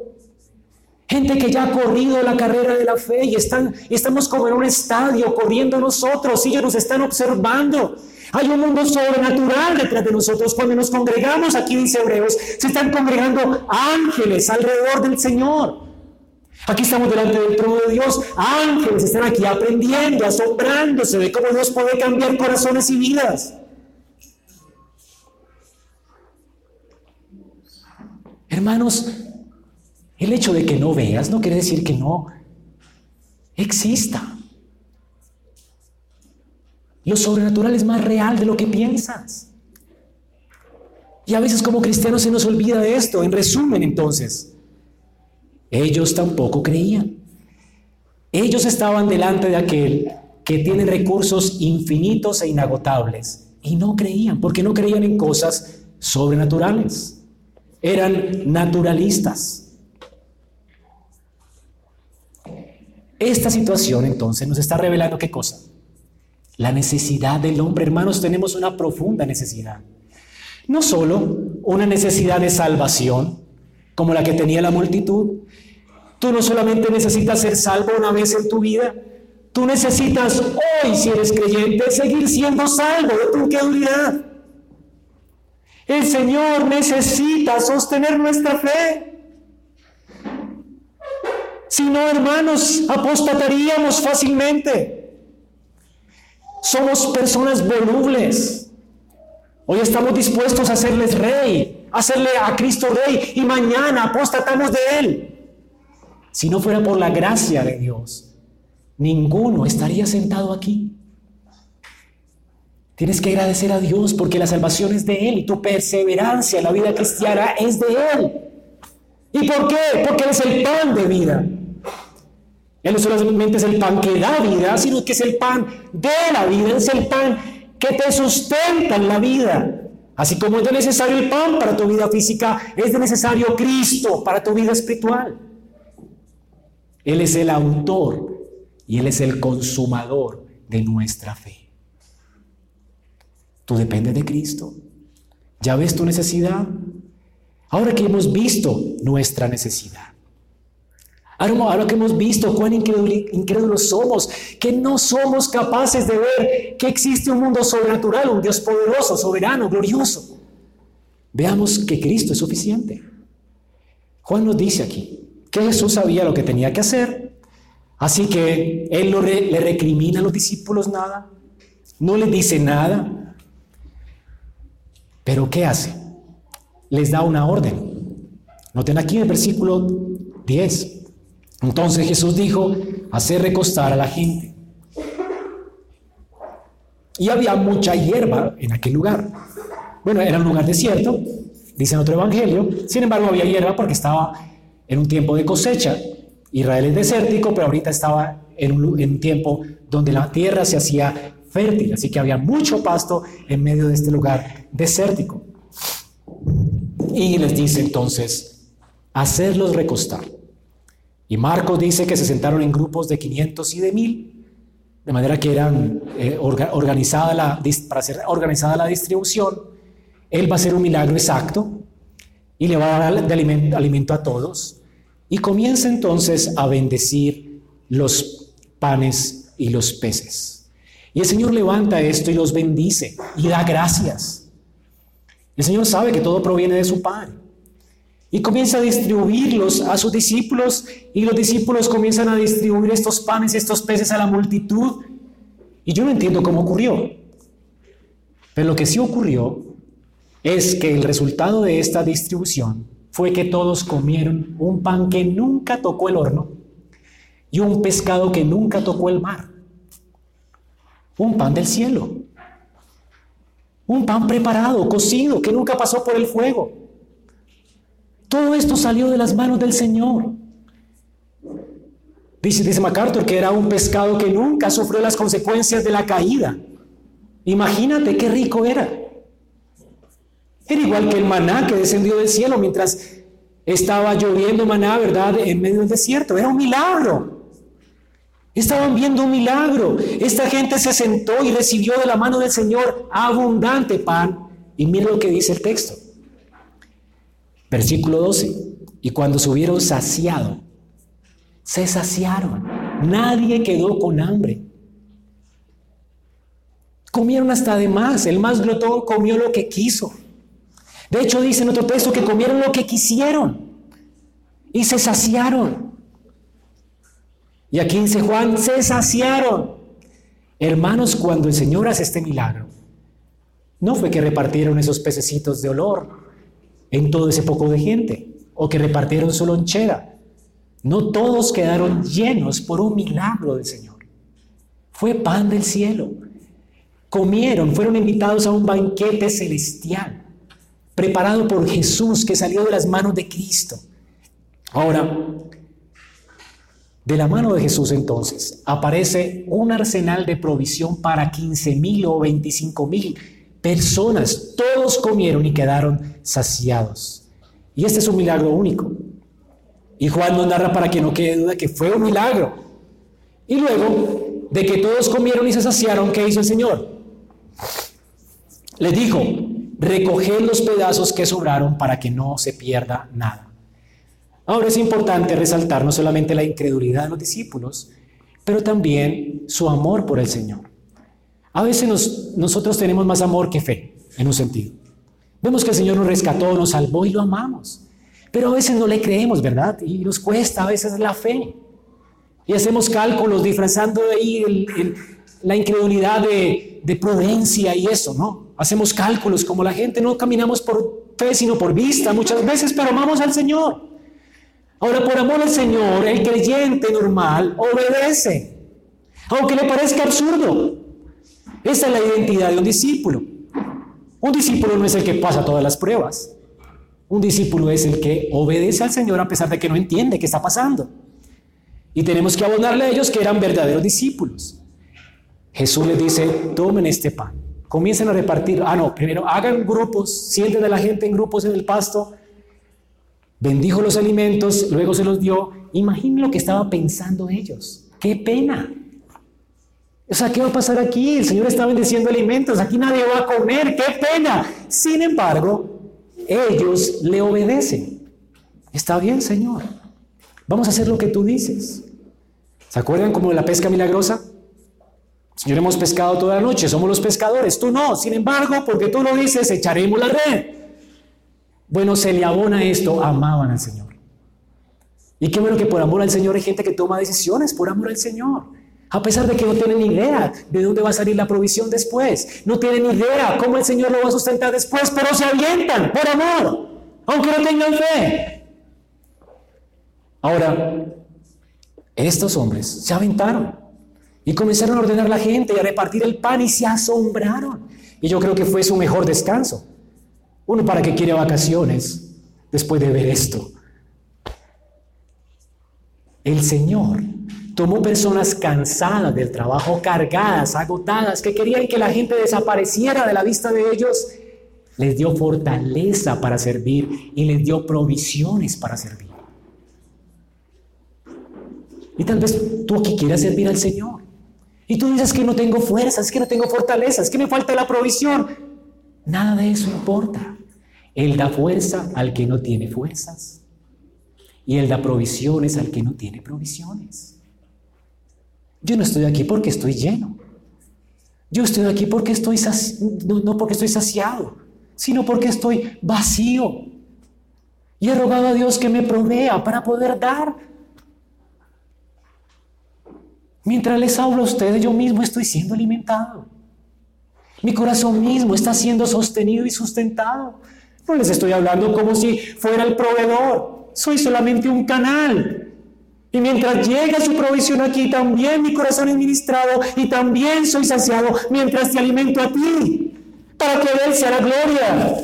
S1: Gente que ya ha corrido la carrera de la fe y están, estamos como en un estadio corriendo nosotros y ellos nos están observando. Hay un mundo sobrenatural detrás de nosotros. Cuando nos congregamos, aquí dice Hebreos, se están congregando ángeles alrededor del Señor. Aquí estamos delante del trono de Dios. Ángeles están aquí aprendiendo, asombrándose de cómo Dios puede cambiar corazones y vidas. Hermanos, el hecho de que no veas no quiere decir que no exista. Lo sobrenatural es más real de lo que piensas. Y a veces como cristianos se nos olvida de esto. En resumen, entonces, ellos tampoco creían. Ellos estaban delante de aquel que tiene recursos infinitos e inagotables y no creían, porque no creían en cosas sobrenaturales. Eran naturalistas. Esta situación entonces nos está revelando qué cosa? La necesidad del hombre, hermanos, tenemos una profunda necesidad. No solo una necesidad de salvación, como la que tenía la multitud. Tú no solamente necesitas ser salvo una vez en tu vida, tú necesitas hoy, si eres creyente, seguir siendo salvo de tu incredulidad. El Señor necesita sostener nuestra fe. Si no, hermanos, apostataríamos fácilmente. Somos personas volubles. Hoy estamos dispuestos a hacerles rey, a hacerle a Cristo rey y mañana apostatamos de él. Si no fuera por la gracia de Dios, ninguno estaría sentado aquí. Tienes que agradecer a Dios porque la salvación es de Él y tu perseverancia en la vida cristiana es de Él. ¿Y por qué? Porque Él es el pan de vida. Él no solamente es el pan que da vida, sino que es el pan de la vida, es el pan que te sustenta en la vida. Así como es de necesario el pan para tu vida física, es de necesario Cristo para tu vida espiritual. Él es el autor y Él es el consumador de nuestra fe. Tú dependes de Cristo. ¿Ya ves tu necesidad? Ahora que hemos visto nuestra necesidad, Ahora que hemos visto cuán incrédulos somos, que no somos capaces de ver que existe un mundo sobrenatural, un Dios poderoso, soberano, glorioso. Veamos que Cristo es suficiente. Juan nos dice aquí que Jesús sabía lo que tenía que hacer, así que Él no le recrimina a los discípulos nada, no les dice nada, pero ¿qué hace? Les da una orden. Noten aquí en el versículo 10. Entonces Jesús dijo, hacer recostar a la gente. Y había mucha hierba en aquel lugar. Bueno, era un lugar desierto, dice en otro evangelio. Sin embargo, había hierba porque estaba en un tiempo de cosecha. Israel es desértico, pero ahorita estaba en un, tiempo donde la tierra se hacía fértil. Así que había mucho pasto en medio de este lugar desértico. Y les dice entonces, hacerlos recostar. Y Marcos dice que se sentaron en grupos de 500 y de 1000, de manera que eran eh, organizada la, para ser organizada la distribución. Él va a hacer un milagro exacto y le va a dar de alimento, a todos. Y comienza entonces a bendecir los panes y los peces. Y el Señor levanta esto y los bendice y da gracias. El Señor sabe que todo proviene de su Padre y comienza a distribuirlos a sus discípulos y los discípulos comienzan a distribuir estos panes y estos peces a la multitud. Y yo no entiendo cómo ocurrió. Pero lo que sí ocurrió es que el resultado de esta distribución fue que todos comieron un pan que nunca tocó el horno y un pescado que nunca tocó el mar. Un pan del cielo. Un pan preparado, cocido, que nunca pasó por el fuego. Todo esto salió de las manos del Señor. Dice, MacArthur que era un pescado que nunca sufrió las consecuencias de la caída. Imagínate qué rico era. Era igual que el maná que descendió del cielo mientras estaba lloviendo maná, ¿verdad? En medio del desierto. Era un milagro. Estaban viendo un milagro. Esta gente se sentó y recibió de la mano del Señor abundante pan. Y mira lo que dice el texto. Versículo 12. Y cuando se hubieron saciado, se saciaron. Nadie quedó con hambre. Comieron hasta de más. El más glotón comió lo que quiso. De hecho, dice en otro texto que comieron lo que quisieron y se saciaron. Y aquí dice Juan, se saciaron. Hermanos, cuando el Señor hace este milagro, no fue que repartieron esos pececitos de olor en todo ese poco de gente, o que repartieron su lonchera. No todos quedaron llenos por un milagro del Señor. Fue pan del cielo. Comieron, fueron invitados a un banquete celestial, preparado por Jesús que salió de las manos de Cristo. Ahora, de la mano de Jesús entonces aparece un arsenal de provisión para 15 mil o 25 mil personas. Todos comieron y quedaron saciados. Y este es un milagro único. Y Juan nos narra para que no quede duda que fue un milagro. Y luego de que todos comieron y se saciaron, ¿qué hizo el Señor? Les dijo, recoged los pedazos que sobraron para que no se pierda nada. Ahora es importante resaltar no solamente la incredulidad de los discípulos, pero también su amor por el Señor. A veces nosotros tenemos más amor que fe, en un sentido. Vemos que el Señor nos rescató, nos salvó y lo amamos. Pero a veces no le creemos, ¿verdad? Y nos cuesta a veces la fe. Y hacemos cálculos disfrazando ahí la incredulidad de, de prudencia y eso, ¿no? Hacemos cálculos como la gente, no caminamos por fe, sino por vista muchas veces, pero amamos al Señor. Ahora, por amor al Señor, el creyente normal obedece, aunque le parezca absurdo. Esa es la identidad de un discípulo. Un discípulo no es el que pasa todas las pruebas. Un discípulo es el que obedece al Señor a pesar de que no entiende qué está pasando. Y tenemos que abonarle a ellos que eran verdaderos discípulos. Jesús les dice, tomen este pan, comiencen a repartir. Ah, no, primero hagan grupos, sienten a la gente en grupos en el pasto bendijo los alimentos, luego se los dio. Imaginen lo que estaba pensando ellos. ¡Qué pena! O sea, ¿qué va a pasar aquí? El Señor está bendiciendo alimentos, aquí nadie va a comer, qué pena. Sin embargo, ellos le obedecen. Está bien, Señor. Vamos a hacer lo que tú dices. ¿Se acuerdan como de la pesca milagrosa? Señor, hemos pescado toda la noche, somos los pescadores, tú no. Sin embargo, porque tú lo dices, echaremos la red. Bueno, se le abona esto, amaban al Señor. Y qué bueno que por amor al Señor hay gente que toma decisiones por amor al Señor. A pesar de que no tienen ni idea de dónde va a salir la provisión después. No tienen ni idea cómo el Señor lo va a sustentar después, pero se avientan por amor, aunque no tengan fe. Ahora, estos hombres se aventaron y comenzaron a ordenar la gente y a repartir el pan y se asombraron. Y yo creo que fue su mejor descanso. Uno para que quiere vacaciones después de ver esto. El Señor tomó personas cansadas del trabajo, cargadas, agotadas, que querían que la gente desapareciera de la vista de ellos. Les dio fortaleza para servir y les dio provisiones para servir. Y tal vez tú aquí quieras servir al Señor. Y tú dices que no tengo fuerzas, que no tengo fortalezas, que me falta la provisión. Nada de eso importa. Él da fuerza al que no tiene fuerzas. Y Él da provisiones al que no tiene provisiones. Yo no estoy aquí porque estoy lleno. Yo estoy aquí porque estoy no, no porque estoy saciado, sino porque estoy vacío. Y he rogado a Dios que me provea para poder dar. Mientras les hablo a ustedes, yo mismo estoy siendo alimentado. Mi corazón mismo está siendo sostenido y sustentado. No les estoy hablando como si fuera el proveedor. Soy solamente un canal. Y mientras llega su provisión aquí, también mi corazón es ministrado y también soy saciado mientras te alimento a ti, para que Él sea la gloria.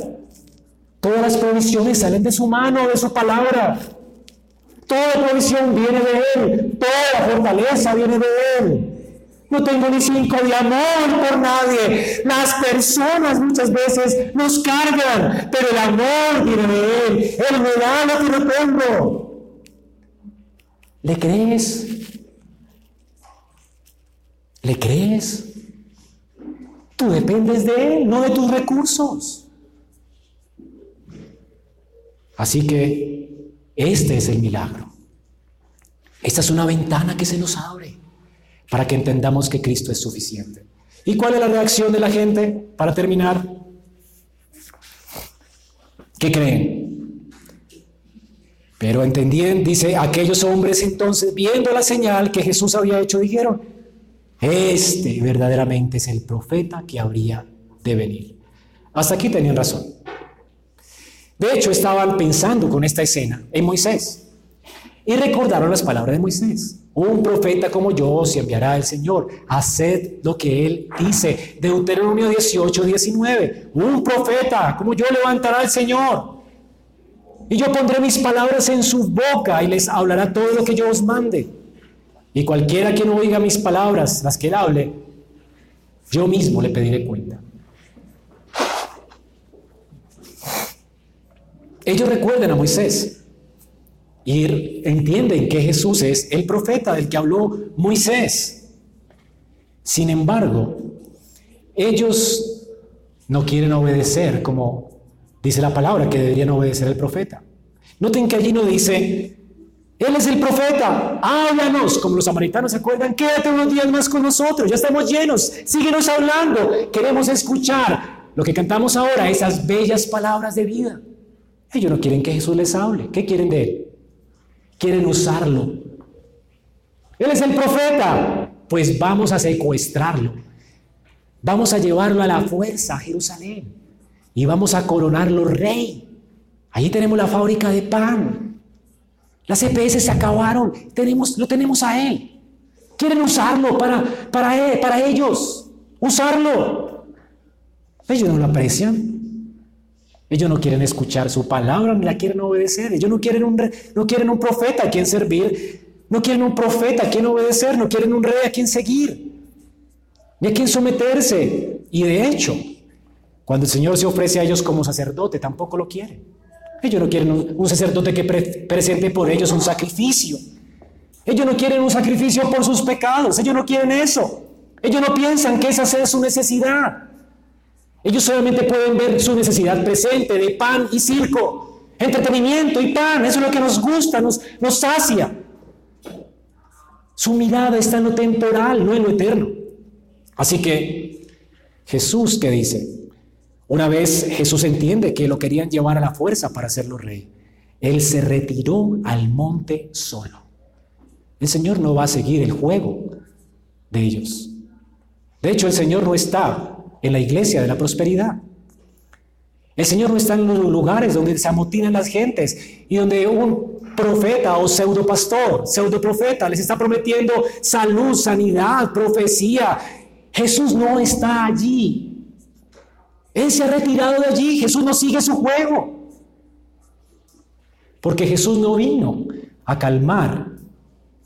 S1: Todas las provisiones salen de su mano, de su palabra. Toda provisión viene de Él, toda fortaleza viene de Él. No tengo ni cinco de amor por nadie. Las personas muchas veces nos cargan, pero el amor viene de Él. Él me da lo que no. ¿Le crees? ¿Le crees? Tú dependes de Él, no de tus recursos. Así que este es el milagro. Esta es una ventana que se nos abre para que entendamos que Cristo es suficiente. ¿Y cuál es la reacción de la gente para terminar? ¿Qué creen? Pero entendían, dice, aquellos hombres entonces, viendo la señal que Jesús había hecho, dijeron, este verdaderamente es el profeta que habría de venir. Hasta aquí tenían razón. De hecho, estaban pensando con esta escena en Moisés y recordaron las palabras de Moisés. Un profeta como yo se enviará el Señor. Haced lo que Él dice. Deuteronomio 18, 19. Un profeta como yo levantará el Señor. Y yo pondré mis palabras en su boca y les hablará todo lo que yo os mande. Y cualquiera que no oiga mis palabras, las que él hable, yo mismo le pediré cuenta. Ellos recuerden a Moisés. Y entienden que Jesús es el profeta del que habló Moisés. Sin embargo, ellos no quieren obedecer como dice la palabra que deberían obedecer el profeta. Noten que allí no dice, Él es el profeta, háblanos, como los samaritanos se acuerdan, quédate unos días más con nosotros, ya estamos llenos, síguenos hablando, queremos escuchar lo que cantamos ahora, esas bellas palabras de vida. Ellos no quieren que Jesús les hable, ¿qué quieren de Él? quieren usarlo. Él es el profeta. Pues vamos a secuestrarlo. Vamos a llevarlo a la fuerza a Jerusalén. Y vamos a coronarlo rey. Allí tenemos la fábrica de pan. Las EPS se acabaron. Tenemos, lo tenemos a él. Quieren usarlo para, para, él, para ellos. Usarlo. Ellos no lo aprecian. Ellos no quieren escuchar su palabra ni la quieren obedecer. Ellos no quieren un, no quieren un profeta a quien servir. No quieren un profeta a quien obedecer. No quieren un rey a quien seguir. Ni a quien someterse. Y de hecho, cuando el Señor se ofrece a ellos como sacerdote, tampoco lo quieren. Ellos no quieren un, sacerdote que presente por ellos un sacrificio. Ellos no quieren un sacrificio por sus pecados. Ellos no quieren eso. Ellos no piensan que esa sea su necesidad. Ellos solamente pueden ver su necesidad presente de pan y circo, entretenimiento y pan. Eso es lo que nos gusta, nos, sacia. Su mirada está en lo temporal, no en lo eterno. Así que Jesús, ¿qué dice? Una vez Jesús entiende que lo querían llevar a la fuerza para hacerlo rey. Él se retiró al monte solo. El Señor no va a seguir el juego de ellos. De hecho, el Señor no está en la iglesia de la prosperidad. El Señor no está en los lugares donde se amotinan las gentes y donde un profeta o pseudo pastor, pseudo profeta les está prometiendo salud, sanidad, profecía. Jesús no está allí. Él se ha retirado de allí. Jesús no sigue su juego. Porque Jesús no vino a calmar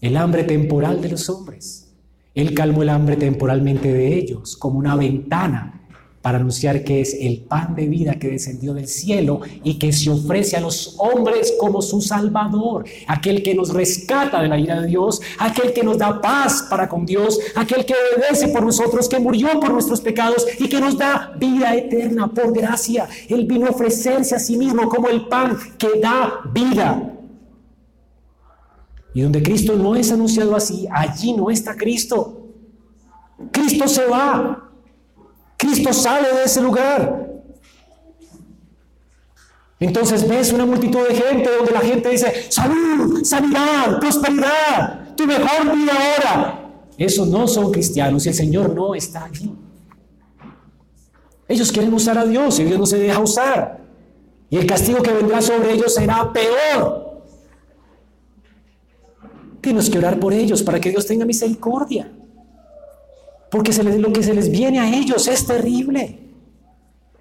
S1: el hambre temporal de los hombres. Él calmó el hambre temporalmente de ellos como una ventana para anunciar que es el pan de vida que descendió del cielo y que se ofrece a los hombres como su Salvador, aquel que nos rescata de la ira de Dios, aquel que nos da paz para con Dios, aquel que obedece por nosotros, que murió por nuestros pecados y que nos da vida eterna por gracia. Él vino a ofrecerse a sí mismo como el pan que da vida. Y donde Cristo no es anunciado así, allí no está Cristo. Cristo se va. Cristo sale de ese lugar. Entonces ves una multitud de gente donde la gente dice, salud, sanidad, prosperidad, tu mejor vida ahora. Esos no son cristianos y el Señor no está allí. Ellos quieren usar a Dios y Dios no se deja usar. Y el castigo que vendrá sobre ellos será peor Tienes que orar por ellos para que Dios tenga misericordia. Porque se les, lo que se les viene a ellos es terrible.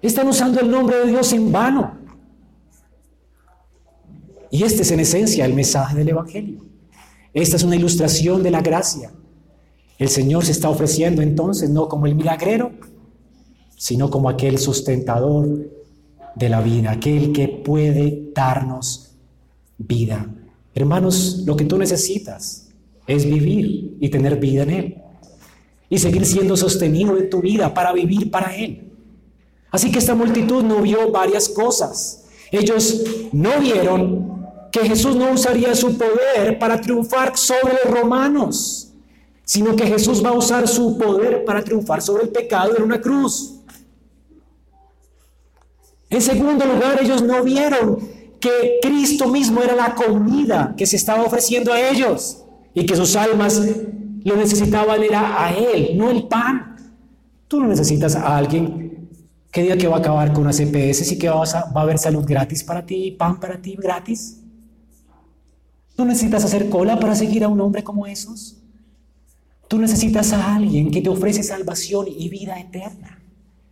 S1: Están usando el nombre de Dios en vano. Y este es en esencia el mensaje del Evangelio. Esta es una ilustración de la gracia. El Señor se está ofreciendo entonces no como el milagrero, sino como aquel sustentador de la vida, aquel que puede darnos vida. Hermanos, lo que tú necesitas es vivir y tener vida en Él. Y seguir siendo sostenido en tu vida para vivir para Él. Así que esta multitud no vio varias cosas. Ellos no vieron que Jesús no usaría su poder para triunfar sobre los romanos, sino que Jesús va a usar su poder para triunfar sobre el pecado en una cruz. En segundo lugar, ellos no vieron que Cristo mismo era la comida que se estaba ofreciendo a ellos y que sus almas lo necesitaban era a Él, no el pan. Tú no necesitas a alguien que diga que va a acabar con las EPS y que va a, haber salud gratis para ti, pan para ti gratis. ¿Tú necesitas hacer cola para seguir a un hombre como esos? Tú necesitas a alguien que te ofrece salvación y vida eterna.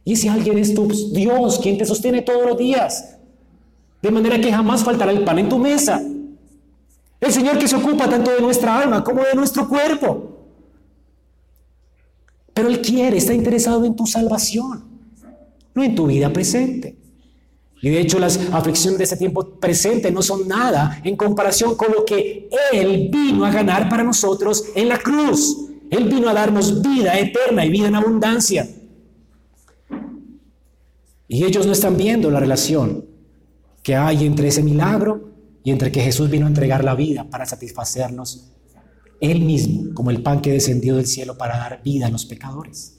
S1: Y ese alguien es tu Dios, quien te sostiene todos los días. De manera que jamás faltará el pan en tu mesa. El Señor que se ocupa tanto de nuestra alma como de nuestro cuerpo. Pero Él quiere, está interesado en tu salvación, no en tu vida presente. Y de hecho las aflicciones de ese tiempo presente no son nada en comparación con lo que Él vino a ganar para nosotros en la cruz. Él vino a darnos vida eterna y vida en abundancia. Y ellos no están viendo la relación que hay entre ese milagro y entre que Jesús vino a entregar la vida para satisfacernos Él mismo, como el pan que descendió del cielo para dar vida a los pecadores.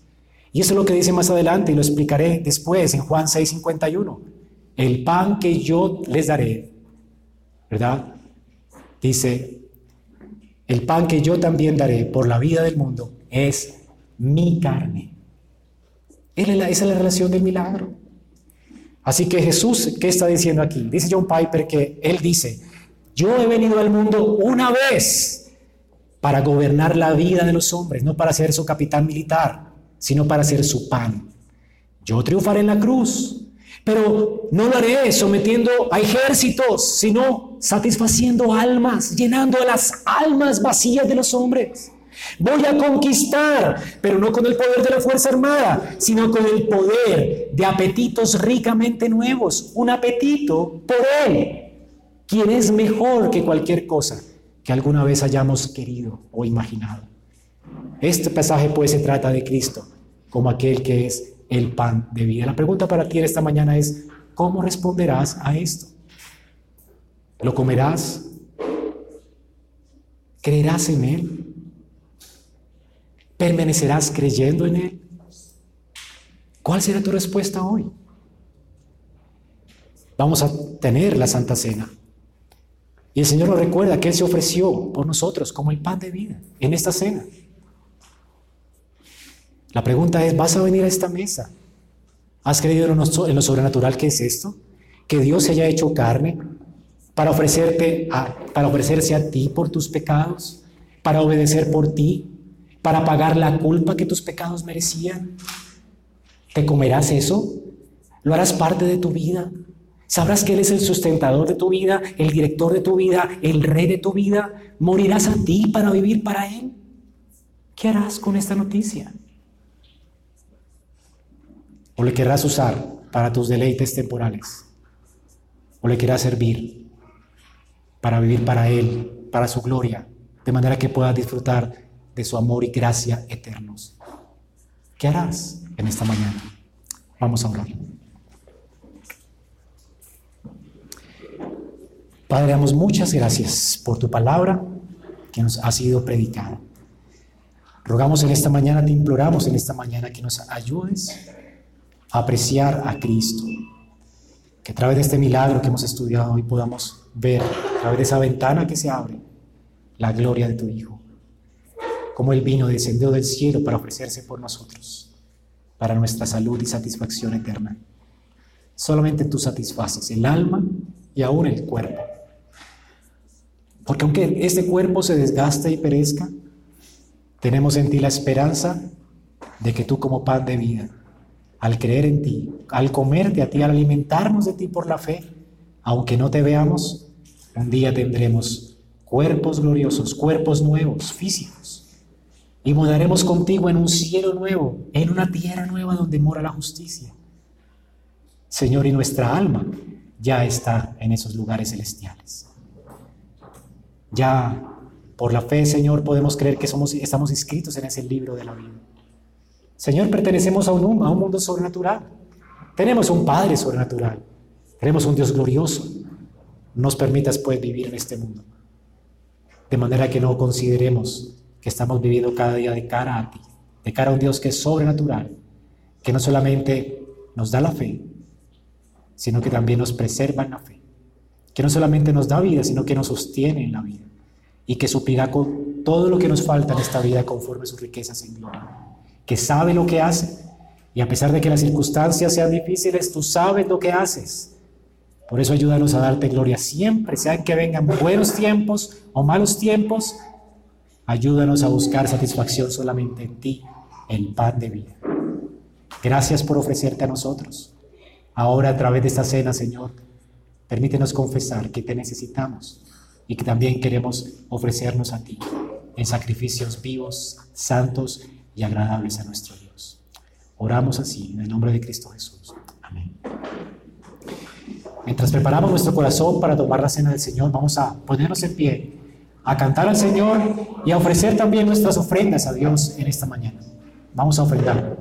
S1: Y eso es lo que dice más adelante y lo explicaré después en Juan 6:51. El pan que yo les daré, ¿verdad? Dice, el pan que yo también daré por la vida del mundo es mi carne. Esa es la relación del milagro. Así que Jesús, ¿qué está diciendo aquí? Dice John Piper que él dice, yo he venido al mundo una vez para gobernar la vida de los hombres, no para ser su capitán militar, sino para ser su pan. Yo triunfaré en la cruz, pero no lo haré sometiendo a ejércitos, sino satisfaciendo almas, llenando las almas vacías de los hombres. Voy a conquistar, pero no con el poder de la Fuerza Armada, sino con el poder de apetitos ricamente nuevos. Un apetito por Él, quien es mejor que cualquier cosa que alguna vez hayamos querido o imaginado. Este pasaje pues se trata de Cristo como aquel que es el pan de vida. La pregunta para ti esta mañana es, ¿cómo responderás a esto? ¿Lo comerás? ¿Creerás en Él? ¿Permanecerás creyendo en Él? ¿Cuál será tu respuesta hoy? Vamos a tener la Santa Cena. Y el Señor nos recuerda que Él se ofreció por nosotros como el pan de vida en esta cena. La pregunta es, ¿vas a venir a esta mesa? ¿Has creído en lo sobrenatural que es esto? Que Dios se haya hecho carne para, ofrecerte para ofrecerse a ti por tus pecados, para obedecer por ti, para pagar la culpa que tus pecados merecían? ¿Te comerás eso? ¿Lo harás parte de tu vida? ¿Sabrás que Él es el sustentador de tu vida, el director de tu vida, el rey de tu vida? ¿Morirás a ti para vivir para Él? ¿Qué harás con esta noticia? ¿O le querrás usar para tus deleites temporales? ¿O le querrás servir para vivir para Él, para su gloria, de manera que puedas disfrutar de su amor y gracia eternos. ¿Qué harás en esta mañana? Vamos a orar. Padre, damos muchas gracias por tu palabra que nos ha sido predicada. Rogamos en esta mañana, te imploramos en esta mañana que nos ayudes a apreciar a Cristo. Que a través de este milagro que hemos estudiado hoy podamos ver, a través de esa ventana que se abre, la gloria de tu Hijo como Él vino, descendió del cielo para ofrecerse por nosotros, para nuestra salud y satisfacción eterna. Solamente tú satisfaces el alma y aún el cuerpo. Porque aunque este cuerpo se desgaste y perezca, tenemos en ti la esperanza de que tú como pan de vida, al creer en ti, al comerte a ti, al alimentarnos de ti por la fe, aunque no te veamos, Un día tendremos cuerpos gloriosos, cuerpos nuevos, físicos. Y mudaremos contigo en un cielo nuevo, en una tierra nueva donde mora la justicia. Señor, y nuestra alma ya está en esos lugares celestiales. Ya por la fe, Señor, podemos creer que somos, estamos inscritos en ese libro de la vida. Señor, pertenecemos a un, a un mundo sobrenatural. Tenemos un Padre sobrenatural. Tenemos un Dios glorioso. Nos permitas, pues, vivir en este mundo. De manera que no consideremos que estamos viviendo cada día de cara a ti, de cara a un Dios que es sobrenatural, que no solamente nos da la fe, sino que también nos preserva en la fe, que no solamente nos da vida, sino que nos sostiene en la vida y que suplirá con todo lo que nos falta en esta vida conforme sus riquezas en gloria, que sabe lo que hace y a pesar de que las circunstancias sean difíciles, tú sabes lo que haces. Por eso ayúdanos a darte gloria siempre, sean que vengan buenos tiempos o malos tiempos, ayúdanos a buscar satisfacción solamente en ti, el pan de vida. Gracias por ofrecerte a nosotros. Ahora a través de esta cena, Señor, permítenos confesar que te necesitamos y que también queremos ofrecernos a ti en sacrificios vivos, santos y agradables a nuestro Dios. Oramos así, en el nombre de Cristo Jesús. Amén. Mientras preparamos nuestro corazón para tomar la cena del Señor, vamos a ponernos en pie, a cantar al Señor y a ofrecer también nuestras ofrendas a Dios en esta mañana. Vamos a ofrendar.